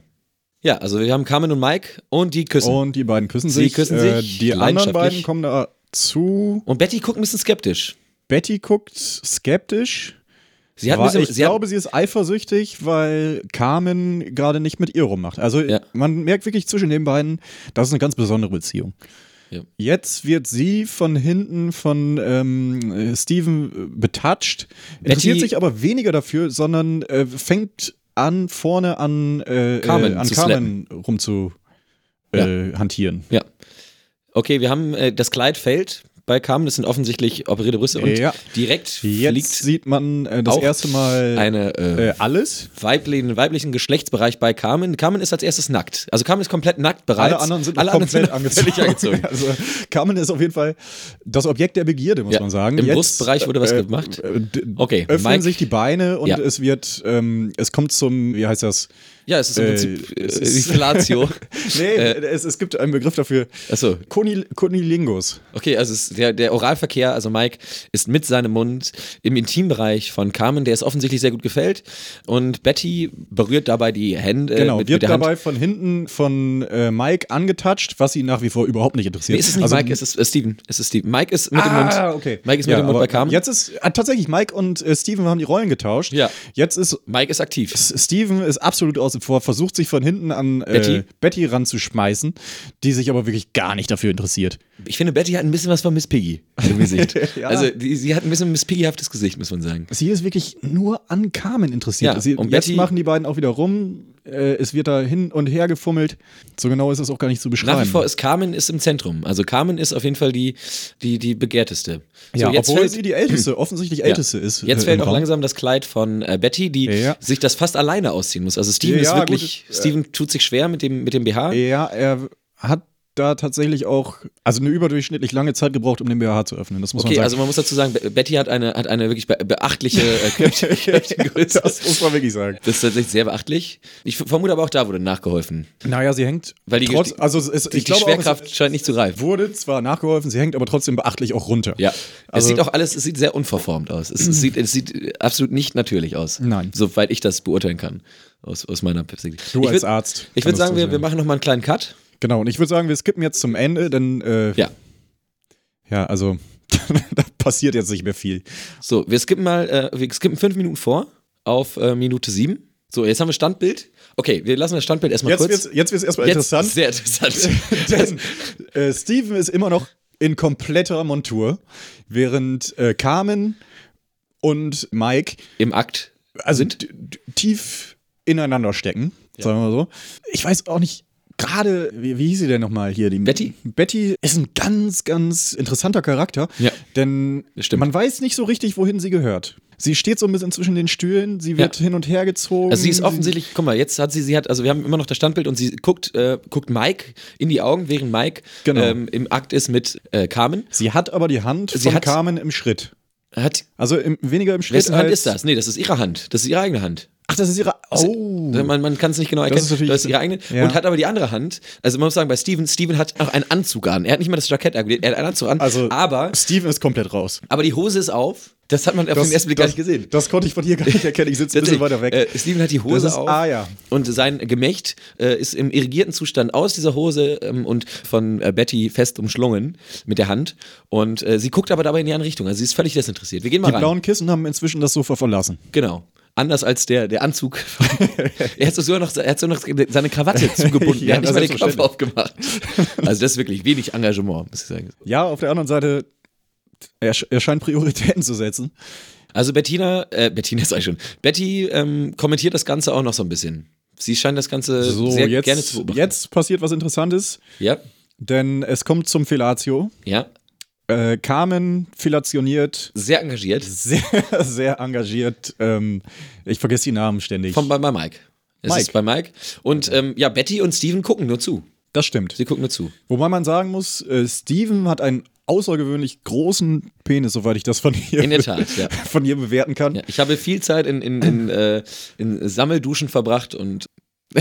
Speaker 2: Ja, also wir haben Carmen und Mike und die küssen.
Speaker 4: Und die beiden küssen
Speaker 2: Sie
Speaker 4: sich.
Speaker 2: küssen
Speaker 4: Äh,
Speaker 2: sich
Speaker 4: die anderen beiden kommen dazu.
Speaker 2: Und Betty guckt ein bisschen skeptisch.
Speaker 4: Betty guckt skeptisch.
Speaker 2: Sie hat ein
Speaker 4: War,
Speaker 2: bisschen,
Speaker 4: ich
Speaker 2: sie hat,
Speaker 4: glaube, sie ist eifersüchtig, weil Carmen gerade nicht mit ihr rummacht. Also
Speaker 2: Ja.
Speaker 4: man merkt wirklich zwischen den beiden, das ist eine ganz besondere Beziehung.
Speaker 2: Ja.
Speaker 4: Jetzt wird sie von hinten von ähm, äh, Steven äh, betatscht, interessiert
Speaker 2: Betty-
Speaker 4: sich aber weniger dafür, sondern äh, fängt an, vorne an, äh,
Speaker 2: Carmen
Speaker 4: äh, an
Speaker 2: zu
Speaker 4: Carmen rumzu äh, hantieren.
Speaker 2: ja. Okay, wir haben äh, das Kleid fällt bei Carmen, das sind offensichtlich operierte Brüste und
Speaker 4: Ja.
Speaker 2: direkt
Speaker 4: Jetzt
Speaker 2: fliegt
Speaker 4: sieht man äh, das erste Mal
Speaker 2: eine äh,
Speaker 4: äh, alles.
Speaker 2: weiblichen, weiblichen Geschlechtsbereich bei Carmen. Carmen ist als erstes nackt. Also Carmen ist komplett nackt bereits.
Speaker 4: Alle anderen sind
Speaker 2: Alle
Speaker 4: noch
Speaker 2: anderen
Speaker 4: komplett
Speaker 2: sind
Speaker 4: angezogen.
Speaker 2: angezogen. <laughs>
Speaker 4: Also Carmen ist auf jeden Fall das Objekt der Begierde, muss
Speaker 2: Ja,
Speaker 4: man sagen.
Speaker 2: im Brustbereich wurde was
Speaker 4: äh,
Speaker 2: gemacht.
Speaker 4: äh,
Speaker 2: Okay,
Speaker 4: Öffnen
Speaker 2: Mike-
Speaker 4: sich die Beine und
Speaker 2: Ja.
Speaker 4: es wird, ähm, es kommt zum, wie heißt das?
Speaker 2: Ja, es ist im
Speaker 4: Äh,
Speaker 2: Prinzip äh,
Speaker 4: es ist-
Speaker 2: Fellatio. <laughs>
Speaker 4: Nee,
Speaker 2: Äh.
Speaker 4: es, es gibt einen Begriff dafür.
Speaker 2: Achso,
Speaker 4: Konil Konilingus.
Speaker 2: okay, also der, der Oralverkehr, also Mike ist mit seinem Mund im Intimbereich von Carmen, der es offensichtlich sehr gut gefällt. Und Betty berührt dabei die Hände
Speaker 4: Genau,
Speaker 2: mit,
Speaker 4: wird
Speaker 2: mit
Speaker 4: dabei
Speaker 2: Hand.
Speaker 4: von hinten von äh, Mike angetatscht, was ihn nach wie vor überhaupt nicht interessiert.
Speaker 2: Nee, ist es nicht
Speaker 4: Also-
Speaker 2: Mike, es ist äh, Steven. Es ist Steven. Mike ist mit dem Mund.
Speaker 4: Ah, okay.
Speaker 2: Mike ist mit
Speaker 4: Ja,
Speaker 2: dem Mund bei Carmen.
Speaker 4: Jetzt ist ah, tatsächlich Mike und äh, Steven haben die Rollen getauscht.
Speaker 2: Ja.
Speaker 4: Jetzt ist
Speaker 2: Mike ist aktiv.
Speaker 4: Steven ist absolut außen vor, versucht sich von hinten an äh,
Speaker 2: Betty?
Speaker 4: Betty ranzuschmeißen, die sich aber wirklich gar nicht dafür interessiert.
Speaker 2: Ich finde, Betty hat ein bisschen was von Miss Piggy im Gesicht. <laughs>
Speaker 4: Ja.
Speaker 2: Also die, sie hat ein bisschen Miss Piggy-haftes Gesicht, muss man sagen.
Speaker 4: Sie ist wirklich nur an Carmen interessiert.
Speaker 2: Ja,
Speaker 4: Sie,
Speaker 2: und
Speaker 4: jetzt
Speaker 2: Betty-
Speaker 4: machen die beiden auch wieder rum. Äh, es wird da hin und her gefummelt. So genau ist das auch gar nicht zu beschreiben.
Speaker 2: Nach wie vor ist Carmen ist im Zentrum. Also Carmen ist auf jeden Fall die, die, die begehrteste.
Speaker 4: ja,
Speaker 2: so, jetzt
Speaker 4: obwohl
Speaker 2: fällt,
Speaker 4: sie die älteste, offensichtlich älteste
Speaker 2: ja.
Speaker 4: ist.
Speaker 2: Jetzt
Speaker 4: äh,
Speaker 2: fällt auch
Speaker 4: Raum.
Speaker 2: langsam das Kleid von äh, Betty, die
Speaker 4: Ja.
Speaker 2: sich das fast alleine ausziehen muss. Also Steven
Speaker 4: Ja,
Speaker 2: ist wirklich,
Speaker 4: gut, äh,
Speaker 2: Steven tut sich schwer mit dem, mit dem BH.
Speaker 4: Ja, er hat da tatsächlich auch, also eine überdurchschnittlich lange Zeit gebraucht, um den BH zu öffnen. Das muss
Speaker 2: Okay,
Speaker 4: man
Speaker 2: also
Speaker 4: sagen.
Speaker 2: man muss dazu sagen, Be- Betty hat eine, hat eine wirklich be beachtliche äh, <laughs> Köpfchengröße.
Speaker 4: das muss man wirklich sagen.
Speaker 2: Das ist tatsächlich sehr beachtlich. Ich vermute aber auch da wurde nachgeholfen.
Speaker 4: Naja, sie hängt
Speaker 2: Weil die,
Speaker 4: trotz, also es,
Speaker 2: die,
Speaker 4: ich
Speaker 2: die
Speaker 4: glaube
Speaker 2: Schwerkraft
Speaker 4: auch, es
Speaker 2: scheint nicht zu greifen.
Speaker 4: wurde zwar nachgeholfen, sie hängt aber trotzdem beachtlich auch runter.
Speaker 2: Ja,
Speaker 4: Also-
Speaker 2: es sieht auch alles, es sieht sehr unverformt aus. Es, es, sieht, es sieht absolut nicht natürlich aus.
Speaker 4: Nein.
Speaker 2: Soweit ich das beurteilen kann. Aus, aus meiner Perspektive.
Speaker 4: Du
Speaker 2: ich
Speaker 4: als
Speaker 2: würd-
Speaker 4: Arzt
Speaker 2: Ich würde sagen, wir, wir machen nochmal einen kleinen Cut.
Speaker 4: Genau, und ich würde sagen, wir skippen jetzt zum Ende, denn äh,
Speaker 2: Ja.
Speaker 4: ja, also <laughs> da passiert jetzt nicht mehr viel.
Speaker 2: So, wir skippen mal, äh, wir skippen fünf Minuten vor auf äh, Minute sieben. So, jetzt haben wir Standbild. Okay, wir lassen das Standbild erstmal
Speaker 4: Jetzt
Speaker 2: kurz.
Speaker 4: wird's, jetzt wird's erstmal
Speaker 2: Jetzt
Speaker 4: interessant.
Speaker 2: Sehr interessant. <laughs>
Speaker 4: Denn äh, Steven ist immer noch in kompletter Montur, während äh, Carmen und Mike
Speaker 2: Im Akt
Speaker 4: also
Speaker 2: sind.
Speaker 4: tief ineinander stecken, sagen wir mal so. Ich weiß auch nicht, gerade, wie, wie hieß sie denn nochmal hier? Die
Speaker 2: Betty?
Speaker 4: Betty ist ein ganz, ganz interessanter Charakter,
Speaker 2: Ja.
Speaker 4: denn
Speaker 2: stimmt.
Speaker 4: man weiß nicht so richtig, wohin sie gehört. Sie steht so ein bisschen zwischen den Stühlen, sie wird
Speaker 2: Ja.
Speaker 4: hin und her gezogen.
Speaker 2: Also sie ist offensichtlich, guck mal, jetzt hat sie, sie hat, also wir haben immer noch das Standbild und sie guckt, äh, guckt Mike in die Augen, während Mike
Speaker 4: Genau.
Speaker 2: ähm, im Akt ist mit äh, Carmen.
Speaker 4: Sie hat aber die Hand
Speaker 2: Sie
Speaker 4: von
Speaker 2: hat-
Speaker 4: Carmen im Schritt.
Speaker 2: Hat,
Speaker 4: Also im, weniger im Schritt
Speaker 2: wessen Hand ist das? Nee, das ist ihre Hand. Das ist ihre eigene Hand.
Speaker 4: Ach, das ist ihre. Oh.
Speaker 2: Man, man kann es nicht genau erkennen.
Speaker 4: ist natürlich-
Speaker 2: das ist ihre eigene.
Speaker 4: ja.
Speaker 2: Und hat aber die andere Hand. Also man muss sagen, bei Steven, Steven hat auch einen Anzug an. Er hat nicht mal das Jackett angelegt, er hat einen Anzug an.
Speaker 4: Also
Speaker 2: aber,
Speaker 4: Steven ist komplett raus.
Speaker 2: aber die Hose ist auf. Das hat man auf den ersten Blick gar nicht gesehen.
Speaker 4: Das konnte ich von hier gar nicht erkennen. Ich sitze ein bisschen weiter weg.
Speaker 2: Äh, Steven hat die Hose
Speaker 4: Das ist-
Speaker 2: auf.
Speaker 4: ah, ja.
Speaker 2: Und sein Gemächt äh, ist im irrigierten Zustand aus dieser Hose ähm, und von äh, Betty fest umschlungen mit der Hand. Und äh, sie guckt aber dabei in die andere Richtung. Also sie ist völlig desinteressiert. Wir gehen mal
Speaker 4: die
Speaker 2: rein.
Speaker 4: blauen Kissen haben inzwischen das Sofa verlassen.
Speaker 2: Genau. Anders als der, der Anzug. <laughs> er hat sogar noch, er hat sogar noch seine Krawatte <laughs> zugebunden.
Speaker 4: Ja,
Speaker 2: er hat nicht mal den Knopf
Speaker 4: selbstverständlich.
Speaker 2: aufgemacht. Also das ist wirklich wenig Engagement, muss ich sagen.
Speaker 4: Ja, auf der anderen Seite, er, er scheint Prioritäten zu setzen.
Speaker 2: Also Bettina, äh, Bettina sag ich schon, Betty ähm, kommentiert das Ganze auch noch so ein bisschen. Sie scheint das Ganze
Speaker 4: So,
Speaker 2: sehr
Speaker 4: jetzt,
Speaker 2: gerne zu beobachten.
Speaker 4: jetzt passiert was Interessantes,
Speaker 2: Ja,
Speaker 4: denn es kommt zum Fellatio.
Speaker 2: ja,
Speaker 4: Äh, Carmen felationiert
Speaker 2: sehr engagiert.
Speaker 4: sehr, <laughs> sehr engagiert. Ähm, ich vergesse die Namen ständig.
Speaker 2: Von, bei, bei Mike. Es
Speaker 4: Mike.
Speaker 2: ist bei Mike. Und ähm, ja, Betty und Steven gucken nur zu.
Speaker 4: das stimmt.
Speaker 2: Sie gucken nur zu.
Speaker 4: Wobei man sagen muss, äh, Steven hat einen außergewöhnlich großen Penis, soweit ich das von ihr,
Speaker 2: In der Tat, ja. <laughs>
Speaker 4: von ihr bewerten kann.
Speaker 2: Ja, ich habe viel Zeit in, in, in, äh, in Sammelduschen verbracht und <laughs>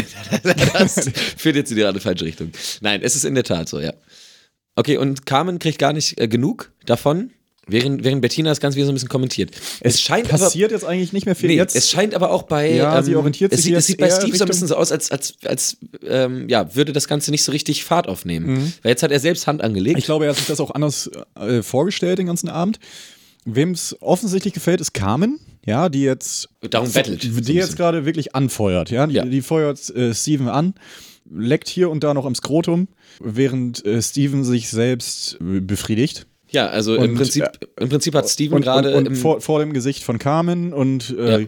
Speaker 2: das führt jetzt in die gerade falsche Richtung. Nein, es ist in der Tat so, ja. Okay, und Carmen kriegt gar nicht äh, genug davon, während, während Bettina das Ganze wieder so ein bisschen kommentiert. Es, scheint aber.
Speaker 4: passiert jetzt eigentlich nicht mehr viel.
Speaker 2: Nee,
Speaker 4: jetzt
Speaker 2: es scheint aber auch bei.
Speaker 4: Ja, sie orientiert
Speaker 2: es
Speaker 4: sich
Speaker 2: sieht,
Speaker 4: jetzt
Speaker 2: es sieht bei Steve so ein
Speaker 4: Richtung-
Speaker 2: bisschen so aus, als, als, als ähm, ja, würde das Ganze nicht so richtig Fahrt aufnehmen. Weil jetzt hat er selbst Hand angelegt.
Speaker 4: Mhm. Ich glaube, er hat sich das auch anders äh, vorgestellt den ganzen Abend. Wem es offensichtlich gefällt, ist Carmen, ja, die jetzt
Speaker 2: Darum bettelt. so
Speaker 4: die
Speaker 2: bisschen.
Speaker 4: jetzt gerade wirklich anfeuert, ja, die,
Speaker 2: Ja.
Speaker 4: die feuert äh, Steven an, leckt hier und da noch am Skrotum, während äh, Steven sich selbst äh, befriedigt.
Speaker 2: ja, also im
Speaker 4: Und,
Speaker 2: Prinzip,
Speaker 4: äh,
Speaker 2: im Prinzip hat Steven gerade. im-
Speaker 4: vor, vor dem Gesicht von Carmen und äh,
Speaker 2: Ja.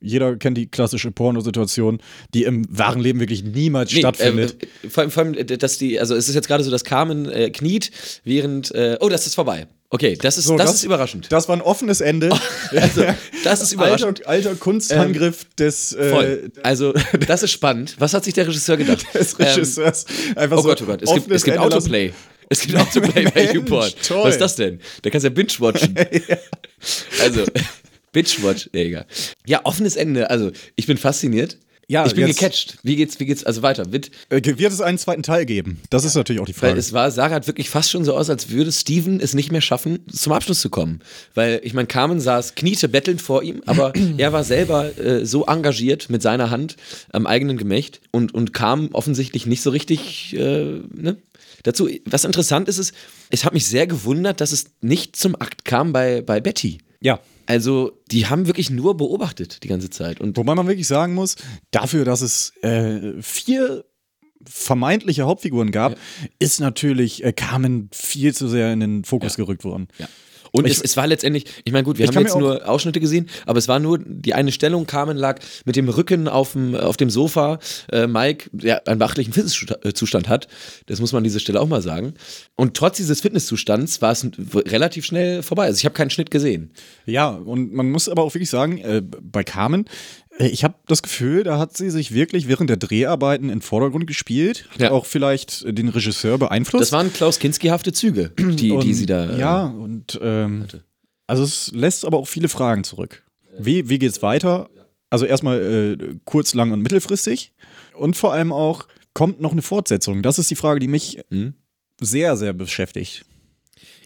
Speaker 4: jeder kennt die klassische Pornosituation, die im wahren Leben wirklich niemals
Speaker 2: Nee,
Speaker 4: stattfindet.
Speaker 2: Äh, vor allem, vor allem, äh, dass die, also es ist jetzt gerade so, dass Carmen äh, kniet, während, äh, oh, das ist vorbei. Okay, das ist,
Speaker 4: So,
Speaker 2: das, ist überraschend.
Speaker 4: Das war ein offenes Ende. <laughs>
Speaker 2: Also, das ist überraschend.
Speaker 4: alter, alter Kunstangriff des, äh,
Speaker 2: Voll. Also, das ist spannend. Was hat sich der Regisseur gedacht? <laughs>
Speaker 4: des
Speaker 2: Ähm,
Speaker 4: Regisseurs. Einfach
Speaker 2: oh
Speaker 4: so
Speaker 2: Gott, oh Gott, es gibt, es gibt
Speaker 4: Ende lassen.
Speaker 2: Autoplay. Es gibt Autoplay bei
Speaker 4: Mensch,
Speaker 2: YouPorn.
Speaker 4: toll.
Speaker 2: Was ist das denn? Da kannst du ja binge-watchen. <laughs> Also, binge-watch, ja, egal. Ja, offenes Ende. Also, ich bin fasziniert.
Speaker 4: Ja,
Speaker 2: ich bin
Speaker 4: jetzt-
Speaker 2: gecatcht. Wie geht's, wie geht's, also weiter. Wird,
Speaker 4: Äh, Wird es einen zweiten Teil geben? Das ist natürlich auch die
Speaker 2: Weil
Speaker 4: Frage.
Speaker 2: es war, Sarah hat wirklich fast schon so aus, als würde Steven es nicht mehr schaffen, zum Abschluss zu kommen. Weil, ich meine, Carmen saß kniete bettelnd vor ihm, aber <clears throat> er war selber äh, so engagiert mit seiner Hand am eigenen Gemächt und, und kam offensichtlich nicht so richtig äh, ne? dazu. Was interessant ist, ist, es hat mich sehr gewundert, dass es nicht zum Akt kam bei, bei Betty.
Speaker 4: Ja.
Speaker 2: Also, die haben wirklich nur beobachtet die ganze Zeit. Und
Speaker 4: Wobei man wirklich sagen muss, dafür, dass es äh, vier vermeintliche Hauptfiguren gab, ist natürlich äh, Carmen viel zu sehr in den Fokus gerückt worden.
Speaker 2: Ja. Und
Speaker 4: Ich-
Speaker 2: es, es war letztendlich, ich meine, gut, wir haben jetzt nur Ausschnitte gesehen, aber es war nur die eine Stellung, Carmen lag mit dem Rücken auf dem, auf dem Sofa, äh, Mike, der einen beachtlichen Fitnesszustand hat, das muss man an dieser Stelle auch mal sagen. Und trotz dieses Fitnesszustands war es relativ schnell vorbei. Also ich habe keinen Schnitt gesehen.
Speaker 4: Ja, und man muss aber auch wirklich sagen, äh, bei Carmen, ich habe das Gefühl, da hat sie sich wirklich während der Dreharbeiten in den Vordergrund gespielt, hat
Speaker 2: Ja.
Speaker 4: auch vielleicht äh, den Regisseur beeinflusst.
Speaker 2: Das waren Klaus Kinski-hafte Züge, die,
Speaker 4: Und,
Speaker 2: die sie da. äh,
Speaker 4: Ja, und ähm, also es lässt aber auch viele Fragen zurück. Wie, wie geht's weiter? Also erstmal äh, kurz, lang und mittelfristig. Und vor allem auch, kommt noch eine Fortsetzung? Das ist die Frage, die mich
Speaker 2: Hm?
Speaker 4: sehr, sehr beschäftigt.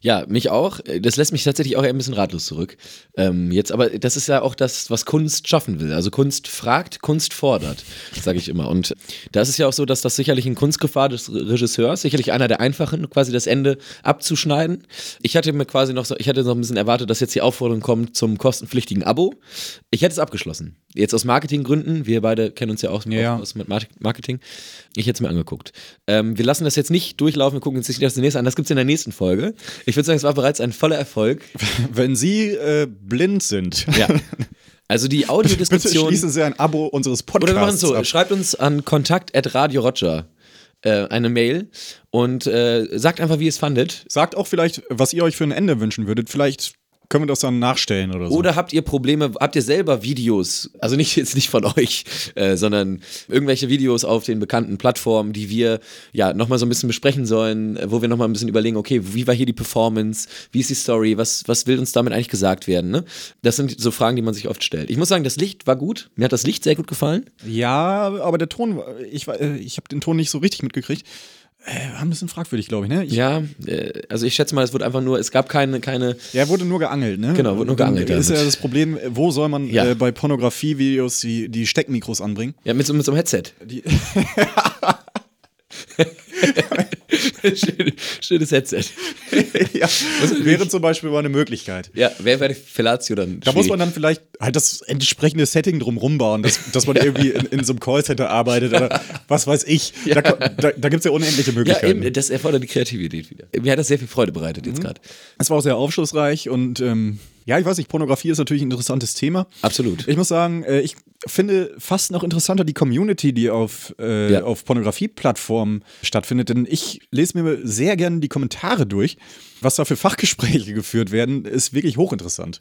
Speaker 2: Ja, mich auch. Das lässt mich tatsächlich auch ein bisschen ratlos zurück. Ähm, jetzt, aber das ist ja auch das, was Kunst schaffen will. Also Kunst fragt, Kunst fordert, sage ich immer. Und da ist es ja auch so, dass das sicherlich ein Kunstgriff war des Regisseurs, sicherlich einer der einfachen, quasi das Ende abzuschneiden. Ich hatte mir quasi noch so, ich hatte noch ein bisschen erwartet, dass jetzt die Aufforderung kommt zum kostenpflichtigen Abo. Ich hätte es abgeschlossen. Jetzt aus Marketinggründen, wir beide kennen uns ja auch
Speaker 4: Ja.
Speaker 2: aus mit Mar- Marketing. Ich hätte es mir angeguckt. Ähm, wir lassen das jetzt nicht durchlaufen, wir gucken uns nicht das nächste an. Das gibt es in der nächsten Folge. Ich würde sagen, es war bereits ein voller Erfolg. <laughs>
Speaker 4: Wenn Sie äh, blind sind,
Speaker 2: Ja. Also die <laughs>
Speaker 4: bitte
Speaker 2: Audiodiskussion.
Speaker 4: schließen Sie ein Abo unseres
Speaker 2: Oder wir machen
Speaker 4: Podcasts
Speaker 2: es so,
Speaker 4: ab.
Speaker 2: schreibt uns an kontakt at Radio Roger äh, eine Mail und äh, sagt einfach, wie ihr es fandet.
Speaker 4: Sagt auch vielleicht, was ihr euch für ein Ende wünschen würdet. Vielleicht können wir das dann nachstellen oder so.
Speaker 2: Oder habt ihr Probleme, habt ihr selber Videos, also nicht <laughs> jetzt nicht von euch, äh, sondern irgendwelche Videos auf den bekannten Plattformen, die wir ja nochmal so ein bisschen besprechen sollen, äh, wo wir nochmal ein bisschen überlegen, okay, wie war hier die Performance, wie ist die Story, was, was will uns damit eigentlich gesagt werden? Ne? Das sind so Fragen, die man sich oft stellt. Ich muss sagen, das Licht war gut, mir hat das Licht sehr gut gefallen.
Speaker 4: Ja, aber der Ton, ich, äh, ich habe den Ton nicht so richtig mitgekriegt. Äh, war ein bisschen fragwürdig, glaube ich, ne? Ich,
Speaker 2: Ja, äh, also ich schätze mal, es wurde einfach nur, es gab keine, keine,
Speaker 4: Ja, wurde nur geangelt, ne?
Speaker 2: Genau, wurde nur geangelt,
Speaker 4: Ist ja das Problem, äh, wo soll man
Speaker 2: Ja.
Speaker 4: äh, bei Pornografie-Videos die, die Steckmikros anbringen?
Speaker 2: ja, mit so, mit so einem Headset.
Speaker 4: Die, <laughs>
Speaker 2: schönes Headset. <laughs>
Speaker 4: ja, wäre zum Beispiel mal eine Möglichkeit.
Speaker 2: Ja, wer wäre die Fellatio dann?
Speaker 4: Da muss man dann vielleicht halt das entsprechende Setting drumrum bauen, dass, dass man irgendwie in, in so einem Callcenter arbeitet oder was weiß ich. Da, da, da gibt es ja unendliche
Speaker 2: Ja,
Speaker 4: Möglichkeiten.
Speaker 2: eben, das erfordert die Kreativität wieder. Mir hat das sehr viel Freude bereitet jetzt gerade.
Speaker 4: Es war auch sehr aufschlussreich und ähm, ja, ich weiß nicht, Pornografie ist natürlich ein interessantes Thema.
Speaker 2: Absolut.
Speaker 4: Ich muss sagen, äh, ich finde fast noch interessanter die Community, die auf, äh,
Speaker 2: Ja.
Speaker 4: auf Pornografie-Plattformen stattfindet. Denn ich lese mir sehr gerne die Kommentare durch. Was da für Fachgespräche geführt werden, ist wirklich hochinteressant.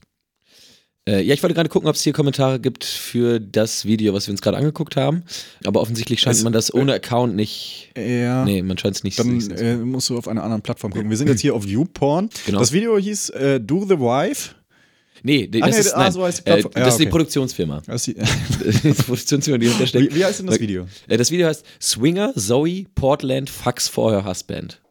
Speaker 2: Äh, ja, ich wollte gerade gucken, ob es hier Kommentare gibt für das Video, was wir uns gerade angeguckt haben. Aber offensichtlich scheint
Speaker 4: Es-
Speaker 2: man das ohne Account nicht.
Speaker 4: Ja.
Speaker 2: Nee, man scheint es nicht.
Speaker 4: Dann
Speaker 2: nicht
Speaker 4: äh, musst du auf einer anderen Plattform gucken. Wir sind jetzt hier auf YouPorn.
Speaker 2: Genau.
Speaker 4: Das Video hieß äh, Do the Wife.
Speaker 2: Nee, das
Speaker 4: nee,
Speaker 2: ist,
Speaker 4: ah,
Speaker 2: nein,
Speaker 4: so heißt die
Speaker 2: äh,
Speaker 4: Plattform. Ja,
Speaker 2: das ist die
Speaker 4: okay.
Speaker 2: Produktionsfirma.
Speaker 4: Das ist die-
Speaker 2: die Produktionsfirma, die hinterher steckt.
Speaker 4: Wie- wie heißt denn das Video?
Speaker 2: Äh, Das Video heißt Swinger Zoe Portland Fucks for her husband.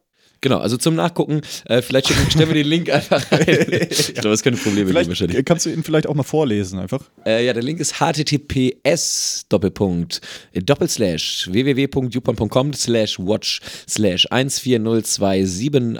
Speaker 2: Genau, also zum Nachgucken, äh, vielleicht stellen wir den Link einfach rein. <laughs> ich glaube, es könnte Probleme geben
Speaker 4: Vielleicht
Speaker 2: wahrscheinlich.
Speaker 4: kannst du ihn vielleicht auch mal vorlesen einfach.
Speaker 2: Äh, ja, der Link ist https Doppelpunkt äh, Doppelslash www.youpon.com slash watch slash 14027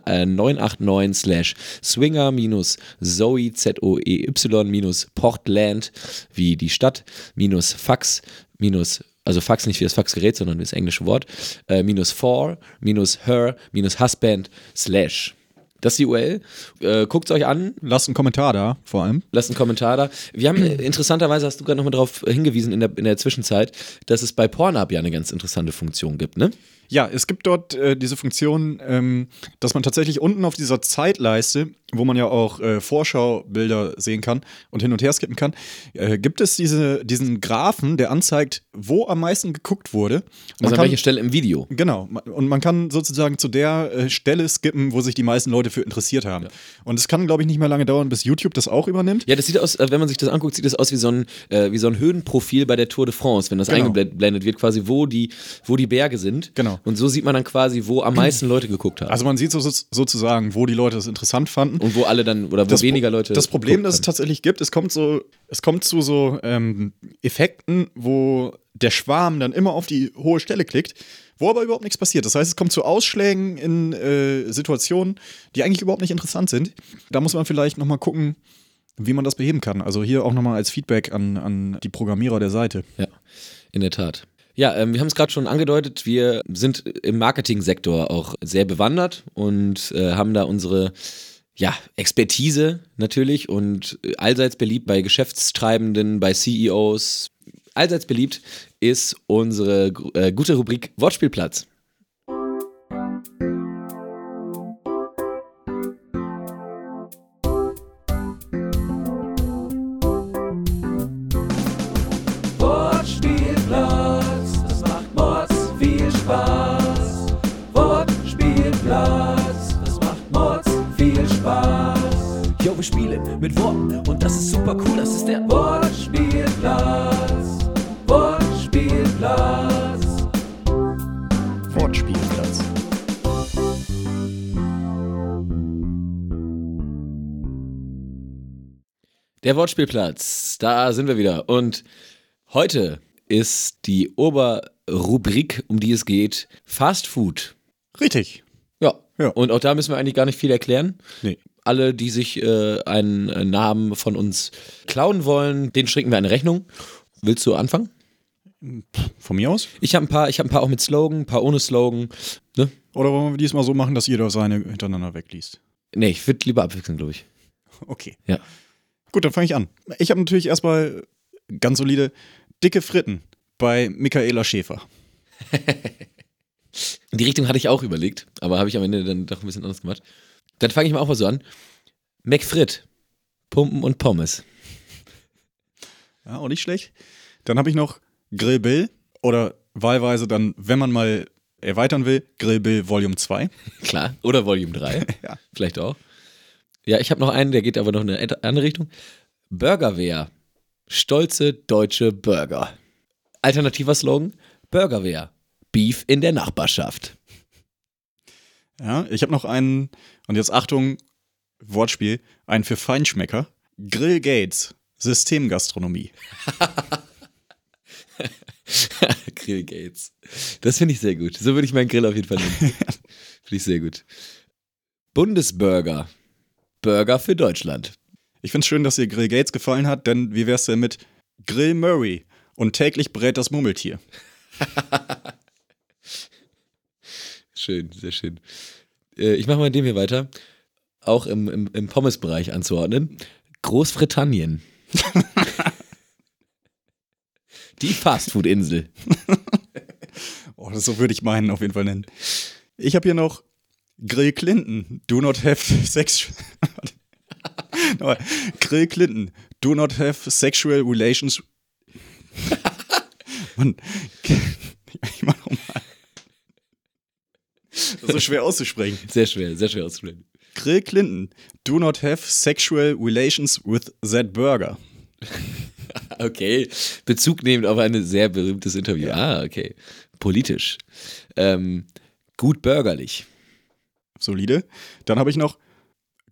Speaker 2: slash swinger minus Zoe Z O E Y minus Portland wie die Stadt minus Fax minus also Fax nicht wie das Faxgerät, sondern das englische Wort, äh, minus for, minus her, minus husband, slash. Das ist die URL. Äh, Guckt es euch an,
Speaker 4: Lasst einen Kommentar da, vor allem.
Speaker 2: Lasst einen Kommentar da. Wir haben äh, interessanterweise, hast du gerade nochmal darauf hingewiesen in der, in der Zwischenzeit, dass es bei Pornhub ja eine ganz interessante Funktion gibt, ne?
Speaker 4: Ja, es gibt dort äh, diese Funktion, ähm, dass man tatsächlich unten auf dieser Zeitleiste, wo man ja auch äh, Vorschaubilder sehen kann und hin und her skippen kann, äh, gibt es diese, diesen Graphen, der anzeigt, wo am meisten geguckt wurde. Und
Speaker 2: Also an
Speaker 4: kann,
Speaker 2: welcher Stelle im Video.
Speaker 4: Genau, und man kann sozusagen zu der äh, Stelle skippen, wo sich die meisten Leute für interessiert haben. Und es kann, glaube ich, nicht mehr lange dauern, bis YouTube das auch übernimmt.
Speaker 2: Ja, das sieht aus, äh, wenn man sich das anguckt, sieht das aus wie so ein, äh, wie so ein Höhenprofil bei der Tour de France, wenn das
Speaker 4: Genau.
Speaker 2: eingeblendet wird, quasi wo die, wo die Berge sind.
Speaker 4: Genau.
Speaker 2: Und so sieht man dann quasi, wo am meisten Leute geguckt haben.
Speaker 4: Also man sieht so, so, sozusagen, wo die Leute das interessant fanden.
Speaker 2: und wo alle dann, oder wo
Speaker 4: das,
Speaker 2: weniger Leute.
Speaker 4: Das Problem, das es tatsächlich gibt, es kommt so, es kommt zu so ähm, Effekten, wo der Schwarm dann immer auf die hohe Stelle klickt, wo aber überhaupt nichts passiert. Das heißt, es kommt zu Ausschlägen in äh, Situationen, die eigentlich überhaupt nicht interessant sind. Da muss man vielleicht nochmal gucken, wie man das beheben kann. Also hier auch nochmal als Feedback an, an die Programmierer der Seite.
Speaker 2: Ja, in der Tat. Ja, ähm, wir haben es gerade schon angedeutet, wir sind im Marketingsektor auch sehr bewandert und äh, haben da unsere ja, Expertise natürlich und allseits beliebt bei Geschäftstreibenden, bei CEOs. Allseits beliebt ist unsere äh, gute Rubrik. Wortspielplatz,
Speaker 5: wir spielen mit Worten und das ist super cool, das ist der Wortspielplatz. Wortspielplatz.
Speaker 4: Wortspielplatz.
Speaker 2: Der Wortspielplatz, da sind wir wieder. Und heute ist die Oberrubrik, um die es geht, Fast Food.
Speaker 4: Richtig.
Speaker 2: Ja.
Speaker 4: Ja.
Speaker 2: Und auch da müssen wir eigentlich gar nicht viel erklären.
Speaker 4: Nee.
Speaker 2: Alle, die sich äh, einen äh, Namen von uns klauen wollen, denen schenken wir eine Rechnung. Willst du anfangen?
Speaker 4: Von mir aus?
Speaker 2: Ich habe ein paar, ich habe ein paar auch mit Slogan, ein paar ohne Slogan. Ne?
Speaker 4: Oder wollen wir diesmal so machen, dass jeder seine hintereinander wegliest?
Speaker 2: Nee, ich würde lieber abwechseln, glaube ich.
Speaker 4: Okay.
Speaker 2: Ja.
Speaker 4: Gut, dann fange ich an. Ich habe natürlich erstmal ganz solide dicke Fritten bei Michaela Schäfer.
Speaker 2: In <laughs> die Richtung hatte ich auch überlegt, aber habe ich am Ende dann doch ein bisschen anders gemacht. Dann fange ich mal auch mal so an. McFrit, Pumpen und Pommes.
Speaker 4: Ja, auch nicht schlecht. Dann habe ich noch Grill Bill oder wahlweise dann, wenn man mal erweitern will, Grill Bill Volume 2. <laughs>
Speaker 2: Klar. Oder Volume 3. <laughs>
Speaker 4: Ja.
Speaker 2: Vielleicht auch. Ja, ich habe noch einen, der geht aber noch in eine andere Richtung. Burgerwehr. Stolze deutsche Burger. Alternativer Slogan: Burgerwehr. Beef in der Nachbarschaft.
Speaker 4: Ja, ich habe noch einen, und jetzt Achtung, Wortspiel, einen für Feinschmecker. Grill Gates, Systemgastronomie. <laughs>
Speaker 2: Grill Gates. Das finde ich sehr gut. So würde ich meinen Grill auf jeden Fall nennen. <laughs> finde ich sehr gut. Bundesburger. Burger für Deutschland.
Speaker 4: Ich finde es schön, dass dir Grill Gates gefallen hat, denn wie wär's denn mit Grill Murray und täglich brät das Murmeltier? <laughs>
Speaker 2: Schön, sehr schön. Äh, ich mache mal mit dem hier weiter. Auch im, im, im Pommes-Bereich anzuordnen. Großbritannien. <laughs> Die Fastfood-Insel. <laughs>
Speaker 4: Oh, das so würde ich meinen auf jeden Fall nennen. Ich habe hier noch Grill Clinton, do not have <laughs> sex. Grill Clinton, do not have sexual relations. Mann, ich mach nochmal. Das ist so schwer auszusprechen. <laughs>
Speaker 2: Sehr schwer, sehr schwer auszusprechen.
Speaker 4: Grill Clinton, do not have sexual relations with that burger. <laughs>
Speaker 2: Okay. Bezug nehmend auf ein sehr berühmtes Interview. Ah, okay. Politisch. Ähm, gut bürgerlich.
Speaker 4: Solide. Dann habe ich noch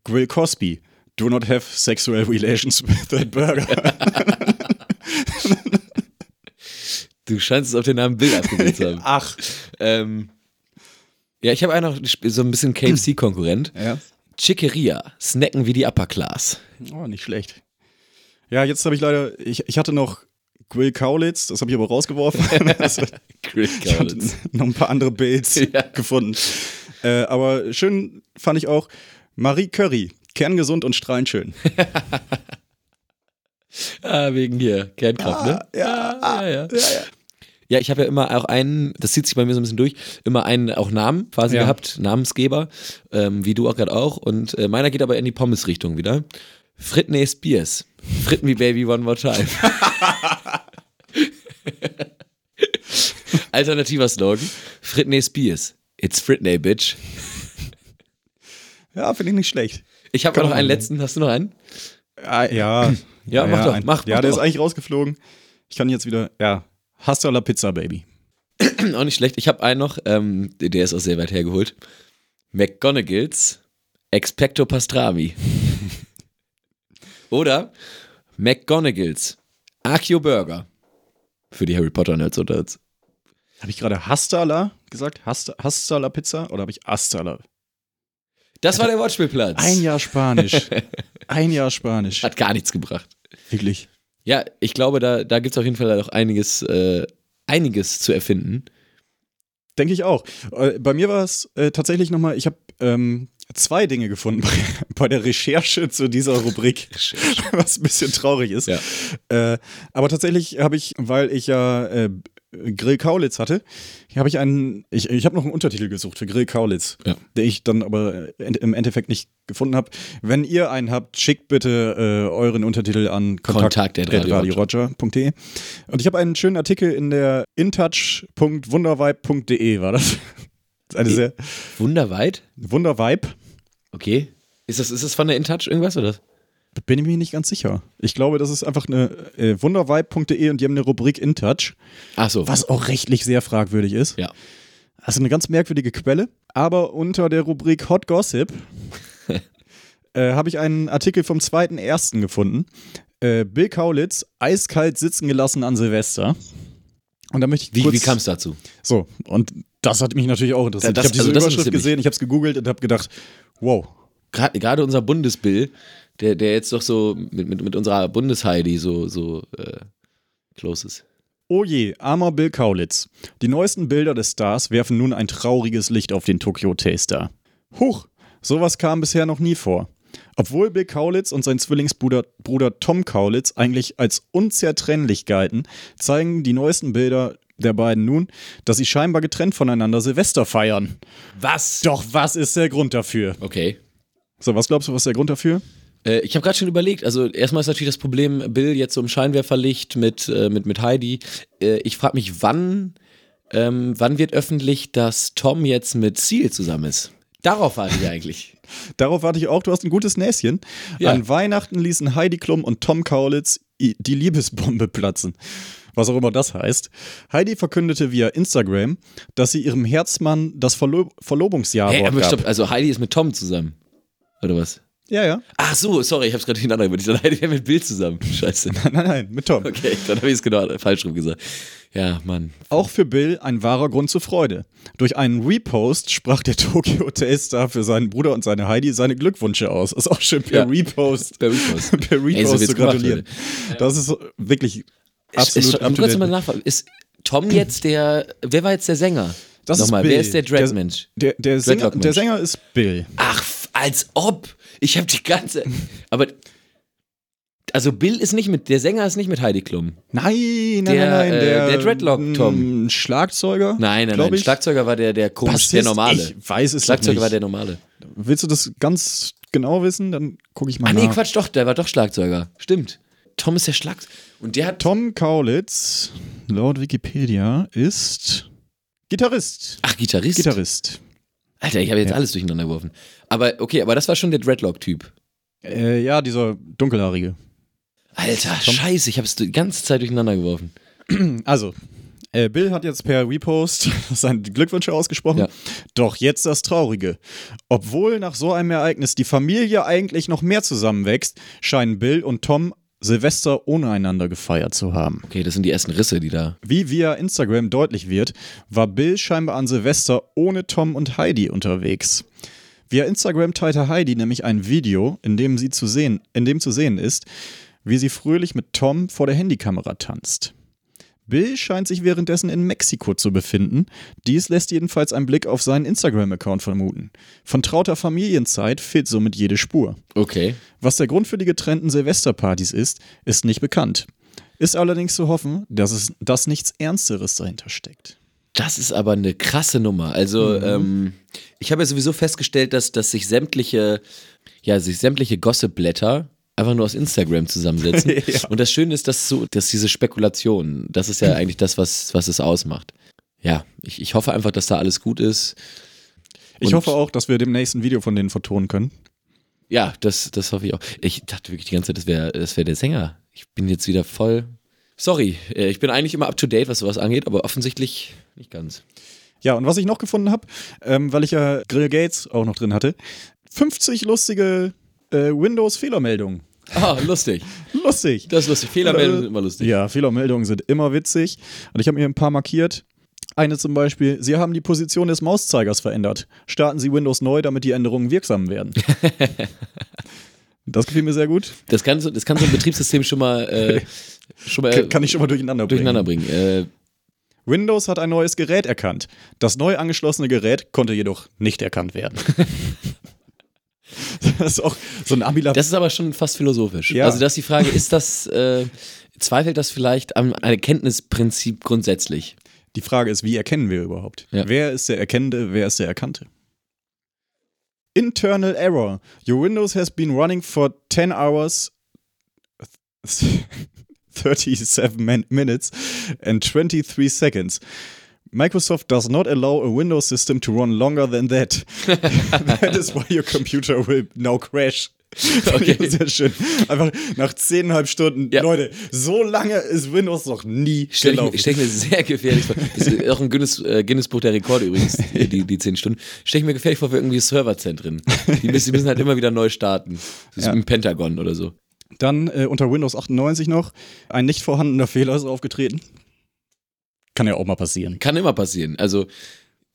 Speaker 4: Grill Cosby, do not have sexual relations with that burger. <laughs>
Speaker 2: Du scheinst es auf den Namen Bill abgebildet zu haben.
Speaker 4: Ach.
Speaker 2: ähm, ja, ich habe einen noch so ein bisschen KFC-Konkurrent. <clears throat>
Speaker 4: Ja.
Speaker 2: Chiqueria, snacken wie die Upper Class.
Speaker 4: Oh, nicht schlecht. Ja, jetzt habe ich leider, ich, ich hatte noch Grill Kaulitz, das habe ich aber rausgeworfen. <laughs>
Speaker 2: Grill Kaulitz.
Speaker 4: noch ein paar andere Bilds <laughs>
Speaker 2: Ja.
Speaker 4: gefunden. Äh, aber schön fand ich auch Marie Curry, kerngesund und strahlend schön. <laughs>
Speaker 2: Ah, wegen hier, Kernkraft, ne?
Speaker 4: Ja,
Speaker 2: ja, ja. Ja, ich habe ja immer auch einen, das zieht sich bei mir so ein bisschen durch, immer einen auch Namen quasi
Speaker 4: Ja.
Speaker 2: gehabt, Namensgeber, ähm, wie du auch gerade auch. Und äh, meiner geht aber in die Pommes-Richtung wieder. Fritney Spears. Fritten wie Baby One More Time. <laughs> Alternativer Slogan. Fritney Spears. It's Fritney, bitch.
Speaker 4: Ja, finde ich nicht schlecht.
Speaker 2: Ich habe noch einen letzten. Hast du noch einen?
Speaker 4: Ah, ja.
Speaker 2: Ja, mach doch,
Speaker 4: ein-
Speaker 2: mach,
Speaker 4: Ja,
Speaker 2: mach
Speaker 4: der
Speaker 2: doch.
Speaker 4: ist eigentlich rausgeflogen. Ich kann jetzt wieder, ja, Hasta la Pizza, Baby. <clears throat>
Speaker 2: Auch nicht schlecht. Ich habe einen noch, ähm, der ist auch sehr weit hergeholt. McGonagalls Expecto Pastrami. <laughs> Oder McGonagalls Accio Burger. Für die Harry Potter Nerds unter uns.
Speaker 4: Habe ich gerade Hasta la gesagt? Hasta, Hasta la Pizza? Oder habe ich Hasta la?
Speaker 2: Das war der Wortspielplatz.
Speaker 4: Ein Jahr Spanisch. <laughs> Ein Jahr Spanisch.
Speaker 2: Hat gar nichts gebracht.
Speaker 4: Wirklich.
Speaker 2: Ja, ich glaube, da, da gibt es auf jeden Fall noch einiges, äh, einiges zu erfinden.
Speaker 4: Denke ich auch. Äh, Bei mir war es äh, tatsächlich nochmal, ich habe ähm, zwei Dinge gefunden <laughs> bei, bei der Recherche zu dieser Rubrik, <laughs> was ein bisschen traurig ist.
Speaker 2: Ja.
Speaker 4: Äh, aber tatsächlich habe ich, weil ich ja äh, Grill Kaulitz hatte, habe ich einen, ich, ich habe noch einen Untertitel gesucht für Grill Kaulitz,
Speaker 2: Ja.
Speaker 4: den ich dann aber äh, im Endeffekt nicht gefunden habe. Wenn ihr einen habt, schickt bitte äh, euren Untertitel an
Speaker 2: Kontakt at Radio
Speaker 4: radioroger.de. Und ich habe einen schönen Artikel in der intouch.wundervibe.de war das. <laughs> Das ist Eine sehr
Speaker 2: Wunderweit.
Speaker 4: Wundervibe.
Speaker 2: Okay. Ist das, ist das von der InTouch irgendwas oder?
Speaker 4: Bin ich mir nicht ganz sicher. Ich glaube, das ist einfach eine äh, wundervibe.de und die haben eine Rubrik InTouch,
Speaker 2: Ach so.
Speaker 4: was auch rechtlich sehr fragwürdig ist.
Speaker 2: Ja.
Speaker 4: Also eine ganz merkwürdige Quelle. Aber unter der Rubrik Hot Gossip <laughs> äh, habe ich einen Artikel vom 2.1. gefunden. Äh, Bill Kaulitz, eiskalt sitzen gelassen an Silvester. Und da möchte ich
Speaker 2: Wie, wie kam es dazu?
Speaker 4: So, und das hat mich natürlich auch interessiert.
Speaker 2: Das-
Speaker 4: ich habe diese
Speaker 2: also
Speaker 4: Überschrift gesehen, ich habe es gegoogelt und habe gedacht, wow.
Speaker 2: Gerade unser Bundesbill, der, der jetzt doch so mit, mit, mit unserer Bundesheidi so, so äh, close ist.
Speaker 4: Oh je, armer Bill Kaulitz. Die neuesten Bilder des Stars werfen nun ein trauriges Licht auf den Tokyo Taster. Huch, sowas kam bisher noch nie vor. Obwohl Bill Kaulitz und sein Zwillingsbruder Bruder Tom Kaulitz eigentlich als unzertrennlich galten, zeigen die neuesten Bilder der beiden nun, dass sie scheinbar getrennt voneinander Silvester feiern.
Speaker 2: Was?
Speaker 4: Doch was ist der Grund dafür?
Speaker 2: Okay.
Speaker 4: So, was glaubst du, was ist der Grund dafür?
Speaker 2: Äh, ich habe gerade schon überlegt, also erstmal ist natürlich das Problem, Bill jetzt so im Scheinwerferlicht mit, äh, mit, mit Heidi. Äh, ich frage mich, wann, ähm, wann wird öffentlich, dass Tom jetzt mit Seal zusammen ist? Darauf warte ich eigentlich. <laughs>
Speaker 4: Darauf warte ich auch, du hast ein gutes Näschen.
Speaker 2: Ja.
Speaker 4: An Weihnachten ließen Heidi Klum und Tom Kaulitz die Liebesbombe platzen. Was auch immer das heißt. Heidi verkündete via Instagram, dass sie ihrem Herzmann das Verlo Verlobungsjahr
Speaker 2: Hey, aber
Speaker 4: gab.
Speaker 2: stopp, also Heidi ist mit Tom zusammen. Oder was?
Speaker 4: Ja, ja.
Speaker 2: Ach so, sorry, ich hab's gerade durcheinander gemacht. Ich dachte, wäre mit Bill zusammen. <laughs> Scheiße. <laughs>
Speaker 4: Nein, nein, mit Tom.
Speaker 2: Okay, dann habe ich es genau falsch rum gesagt. Ja, Mann.
Speaker 4: Auch für Bill ein wahrer Grund zur Freude. Durch einen Repost sprach der <laughs> Tokyo Hotel Star für seinen Bruder und seine Heidi seine Glückwünsche aus. Ist auch schön per
Speaker 2: Ja.
Speaker 4: Repost.
Speaker 2: Per Repost.
Speaker 4: per
Speaker 2: Ey, so
Speaker 4: Repost zu
Speaker 2: gemacht,
Speaker 4: gratulieren. Das ist wirklich absolut
Speaker 2: ist, ist, mal nachfragen. Ist Tom jetzt der, wer war jetzt der Sänger?
Speaker 4: Das
Speaker 2: Nochmal,
Speaker 4: ist Bill.
Speaker 2: wer ist der Dreadmensch?
Speaker 4: Der, der, Sänger,
Speaker 2: Dreadlock-Mensch.
Speaker 4: der Sänger ist Bill.
Speaker 2: Ach, als ob. Ich habe die ganze. Aber. Also Bill ist nicht mit, der Sänger ist nicht mit Heidi Klum.
Speaker 4: Nein, nein,
Speaker 2: Der,
Speaker 4: nein, nein.
Speaker 2: äh,
Speaker 4: Der,
Speaker 2: der Dreadlock-Tom.
Speaker 4: mm, Schlagzeuger?
Speaker 2: Nein, nein, nein.
Speaker 4: Ich.
Speaker 2: Schlagzeuger war der, der komisch, der normale.
Speaker 4: Ich weiß es
Speaker 2: Schlagzeuger
Speaker 4: nicht.
Speaker 2: war der normale.
Speaker 4: Willst du das ganz genau wissen? Dann gucke ich mal
Speaker 2: Ah, nee. Quatsch, doch, der war doch Schlagzeuger. Stimmt. Tom ist der Schlagzeuger. Und der hat.
Speaker 4: Tom Kaulitz, laut Wikipedia, ist Gitarrist.
Speaker 2: Ach, Gitarrist.
Speaker 4: Gitarrist.
Speaker 2: Alter, ich habe jetzt alles durcheinander geworfen. Aber okay, aber das war schon der Dreadlock-Typ.
Speaker 4: Äh, ja, dieser dunkelhaarige.
Speaker 2: Alter, scheiße, ich habe es die ganze Zeit durcheinander geworfen. <clears throat>
Speaker 4: Also, äh, Bill hat jetzt per Repost <laughs> seine Glückwünsche ausgesprochen.
Speaker 2: Ja.
Speaker 4: Doch jetzt das Traurige. Obwohl nach so einem Ereignis die Familie eigentlich noch mehr zusammenwächst, scheinen Bill und Tom Silvester ohne einander gefeiert zu haben.
Speaker 2: Okay, das sind die ersten Risse, die da.
Speaker 4: Wie via Instagram deutlich wird, war Bill scheinbar an Silvester ohne Tom und Heidi unterwegs. Via Instagram teilte Heidi nämlich ein Video, in dem sie zu sehen, in dem zu sehen ist, wie sie fröhlich mit Tom vor der Handykamera tanzt. Bill scheint sich währenddessen in Mexiko zu befinden. Dies lässt jedenfalls ein Blick auf seinen Instagram-Account vermuten. Von trauter Familienzeit fehlt somit jede Spur.
Speaker 2: Okay.
Speaker 4: Was der Grund für die getrennten Silvesterpartys ist, ist nicht bekannt. Ist allerdings zu hoffen, dass es dass nichts Ernsteres dahinter steckt.
Speaker 2: Das ist aber eine krasse Nummer. Also,
Speaker 4: Mhm.
Speaker 2: ähm, ich habe ja sowieso festgestellt, dass, dass sich sämtliche, ja, sich sämtliche Gossip-Blätter einfach nur aus Instagram zusammensetzen. <laughs>
Speaker 4: Ja.
Speaker 2: Und das Schöne ist, dass so, dass diese Spekulation, das ist ja <laughs> eigentlich das, was, was es ausmacht. Ja, ich, ich hoffe einfach, dass da alles gut ist.
Speaker 4: Ich
Speaker 2: Und-
Speaker 4: hoffe auch, dass wir demnächst ein Video von denen vertonen können.
Speaker 2: Ja, das, das hoffe ich auch. Ich dachte wirklich die ganze Zeit, das wäre das wär der Sänger. Ich bin jetzt wieder voll. Sorry, äh, ich bin eigentlich immer up to date, was sowas angeht, aber offensichtlich nicht ganz.
Speaker 4: Ja, und was ich noch gefunden habe, ähm, weil ich ja Grill Gates auch noch drin hatte, 50 lustige äh, Windows-Fehlermeldungen.
Speaker 2: Ah, lustig. <laughs>
Speaker 4: Lustig.
Speaker 2: Das ist lustig. Fehlermeldungen sind immer lustig.
Speaker 4: Ja, Fehlermeldungen sind immer witzig. Und ich habe mir ein paar markiert. Eine zum Beispiel, Sie haben die Position des Mauszeigers verändert. Starten Sie Windows neu, damit die Änderungen wirksam werden. <laughs> das gefiel mir sehr gut.
Speaker 2: Das kann, so, das kann so ein Betriebssystem schon mal, äh, <laughs> schon mal
Speaker 4: Kann, kann ich schon mal durcheinander bringen.
Speaker 2: durcheinander bringen. Äh,
Speaker 4: Windows hat ein neues Gerät erkannt. Das neu angeschlossene Gerät konnte jedoch nicht erkannt werden. <laughs> das ist auch so ein Ambilab.
Speaker 2: Das ist aber schon fast philosophisch.
Speaker 4: Ja.
Speaker 2: Also, das ist die Frage, ist das, äh, zweifelt das vielleicht am Erkenntnisprinzip grundsätzlich?
Speaker 4: Die Frage ist, wie erkennen wir überhaupt?
Speaker 2: Ja.
Speaker 4: Wer ist der Erkennende, wer ist der Erkannte? Internal error. Your Windows has been running for 10 hours, <laughs> 37 min- minutes and 23 seconds. Microsoft does not allow a Windows system to run longer than that. <laughs> <laughs> that is why your computer will now crash. <laughs> Okay. Sehr schön. Einfach nach zehneinhalb Stunden.
Speaker 2: Ja.
Speaker 4: Leute, so lange ist Windows noch nie
Speaker 2: Stell ich,
Speaker 4: gelaufen.
Speaker 2: mir- stell ich mir sehr gefährlich vor. Das ist auch ein Guinness, äh, Guinness-Buch der Rekorde übrigens, die, die 10 Stunden. Stell ich mir gefährlich vor für irgendwie Serverzentren. Die müssen, die müssen halt immer wieder neu starten. Das ist
Speaker 4: Ja.
Speaker 2: wie ein Pentagon oder so.
Speaker 4: Dann äh, unter Windows 98 noch ein nicht vorhandener Fehler ist aufgetreten. Kann ja auch mal passieren.
Speaker 2: Kann immer passieren. Also,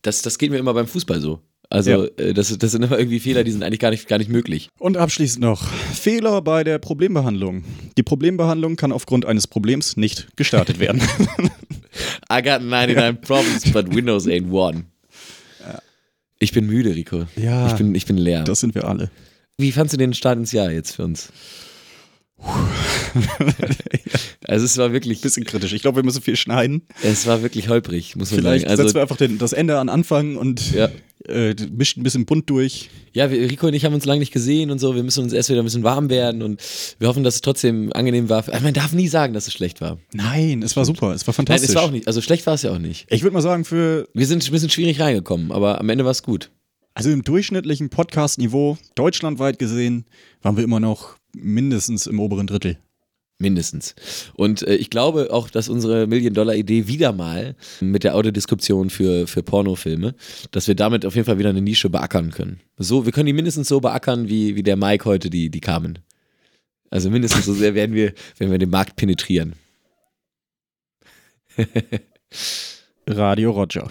Speaker 2: das, das geht mir immer beim Fußball so. Also,
Speaker 4: Ja.
Speaker 2: äh, das, das sind immer irgendwie Fehler, die sind eigentlich gar nicht, gar nicht möglich.
Speaker 4: Und abschließend noch Fehler bei der Problembehandlung. Die Problembehandlung kann aufgrund eines Problems nicht gestartet werden. <laughs>
Speaker 2: I got 99 problems, but Windows ain't one. Ich bin müde, Rico.
Speaker 4: Ja.
Speaker 2: Ich bin, ich bin leer.
Speaker 4: das sind wir alle.
Speaker 2: Wie fandst du den Start ins Jahr jetzt für uns? <laughs> also es war wirklich,
Speaker 4: Bisschen kritisch. Ich glaube, wir müssen viel schneiden.
Speaker 2: es war wirklich holprig, muss man
Speaker 4: Vielleicht
Speaker 2: sagen. Also,
Speaker 4: setzen wir einfach den, das Ende an Anfang und
Speaker 2: Ja.
Speaker 4: äh, mischen ein bisschen bunt durch.
Speaker 2: ja, wir, Rico und ich haben uns lange nicht gesehen und so. Wir müssen uns erst wieder ein bisschen warm werden und wir hoffen, dass es trotzdem angenehm war. Also man darf nie sagen, dass es schlecht war.
Speaker 4: Nein, es war super. Es war
Speaker 2: Nein,
Speaker 4: fantastisch.
Speaker 2: es war auch nicht. Also schlecht war es ja auch nicht.
Speaker 4: ich würde mal sagen, für
Speaker 2: Wir sind ein bisschen schwierig reingekommen, aber am Ende war es gut.
Speaker 4: Also im durchschnittlichen Podcast-Niveau, deutschlandweit gesehen, waren wir immer noch mindestens im oberen Drittel.
Speaker 2: Mindestens. Und äh, ich glaube auch, dass unsere Million-Dollar-Idee wieder mal mit der Audiodeskription für, für Pornofilme, dass wir damit auf jeden Fall wieder eine Nische beackern können. So, wir können die mindestens so beackern, wie, wie der Mike heute die, die Carmen. Also mindestens so sehr werden wir, wenn wir den Markt penetrieren.
Speaker 4: Radio Roger.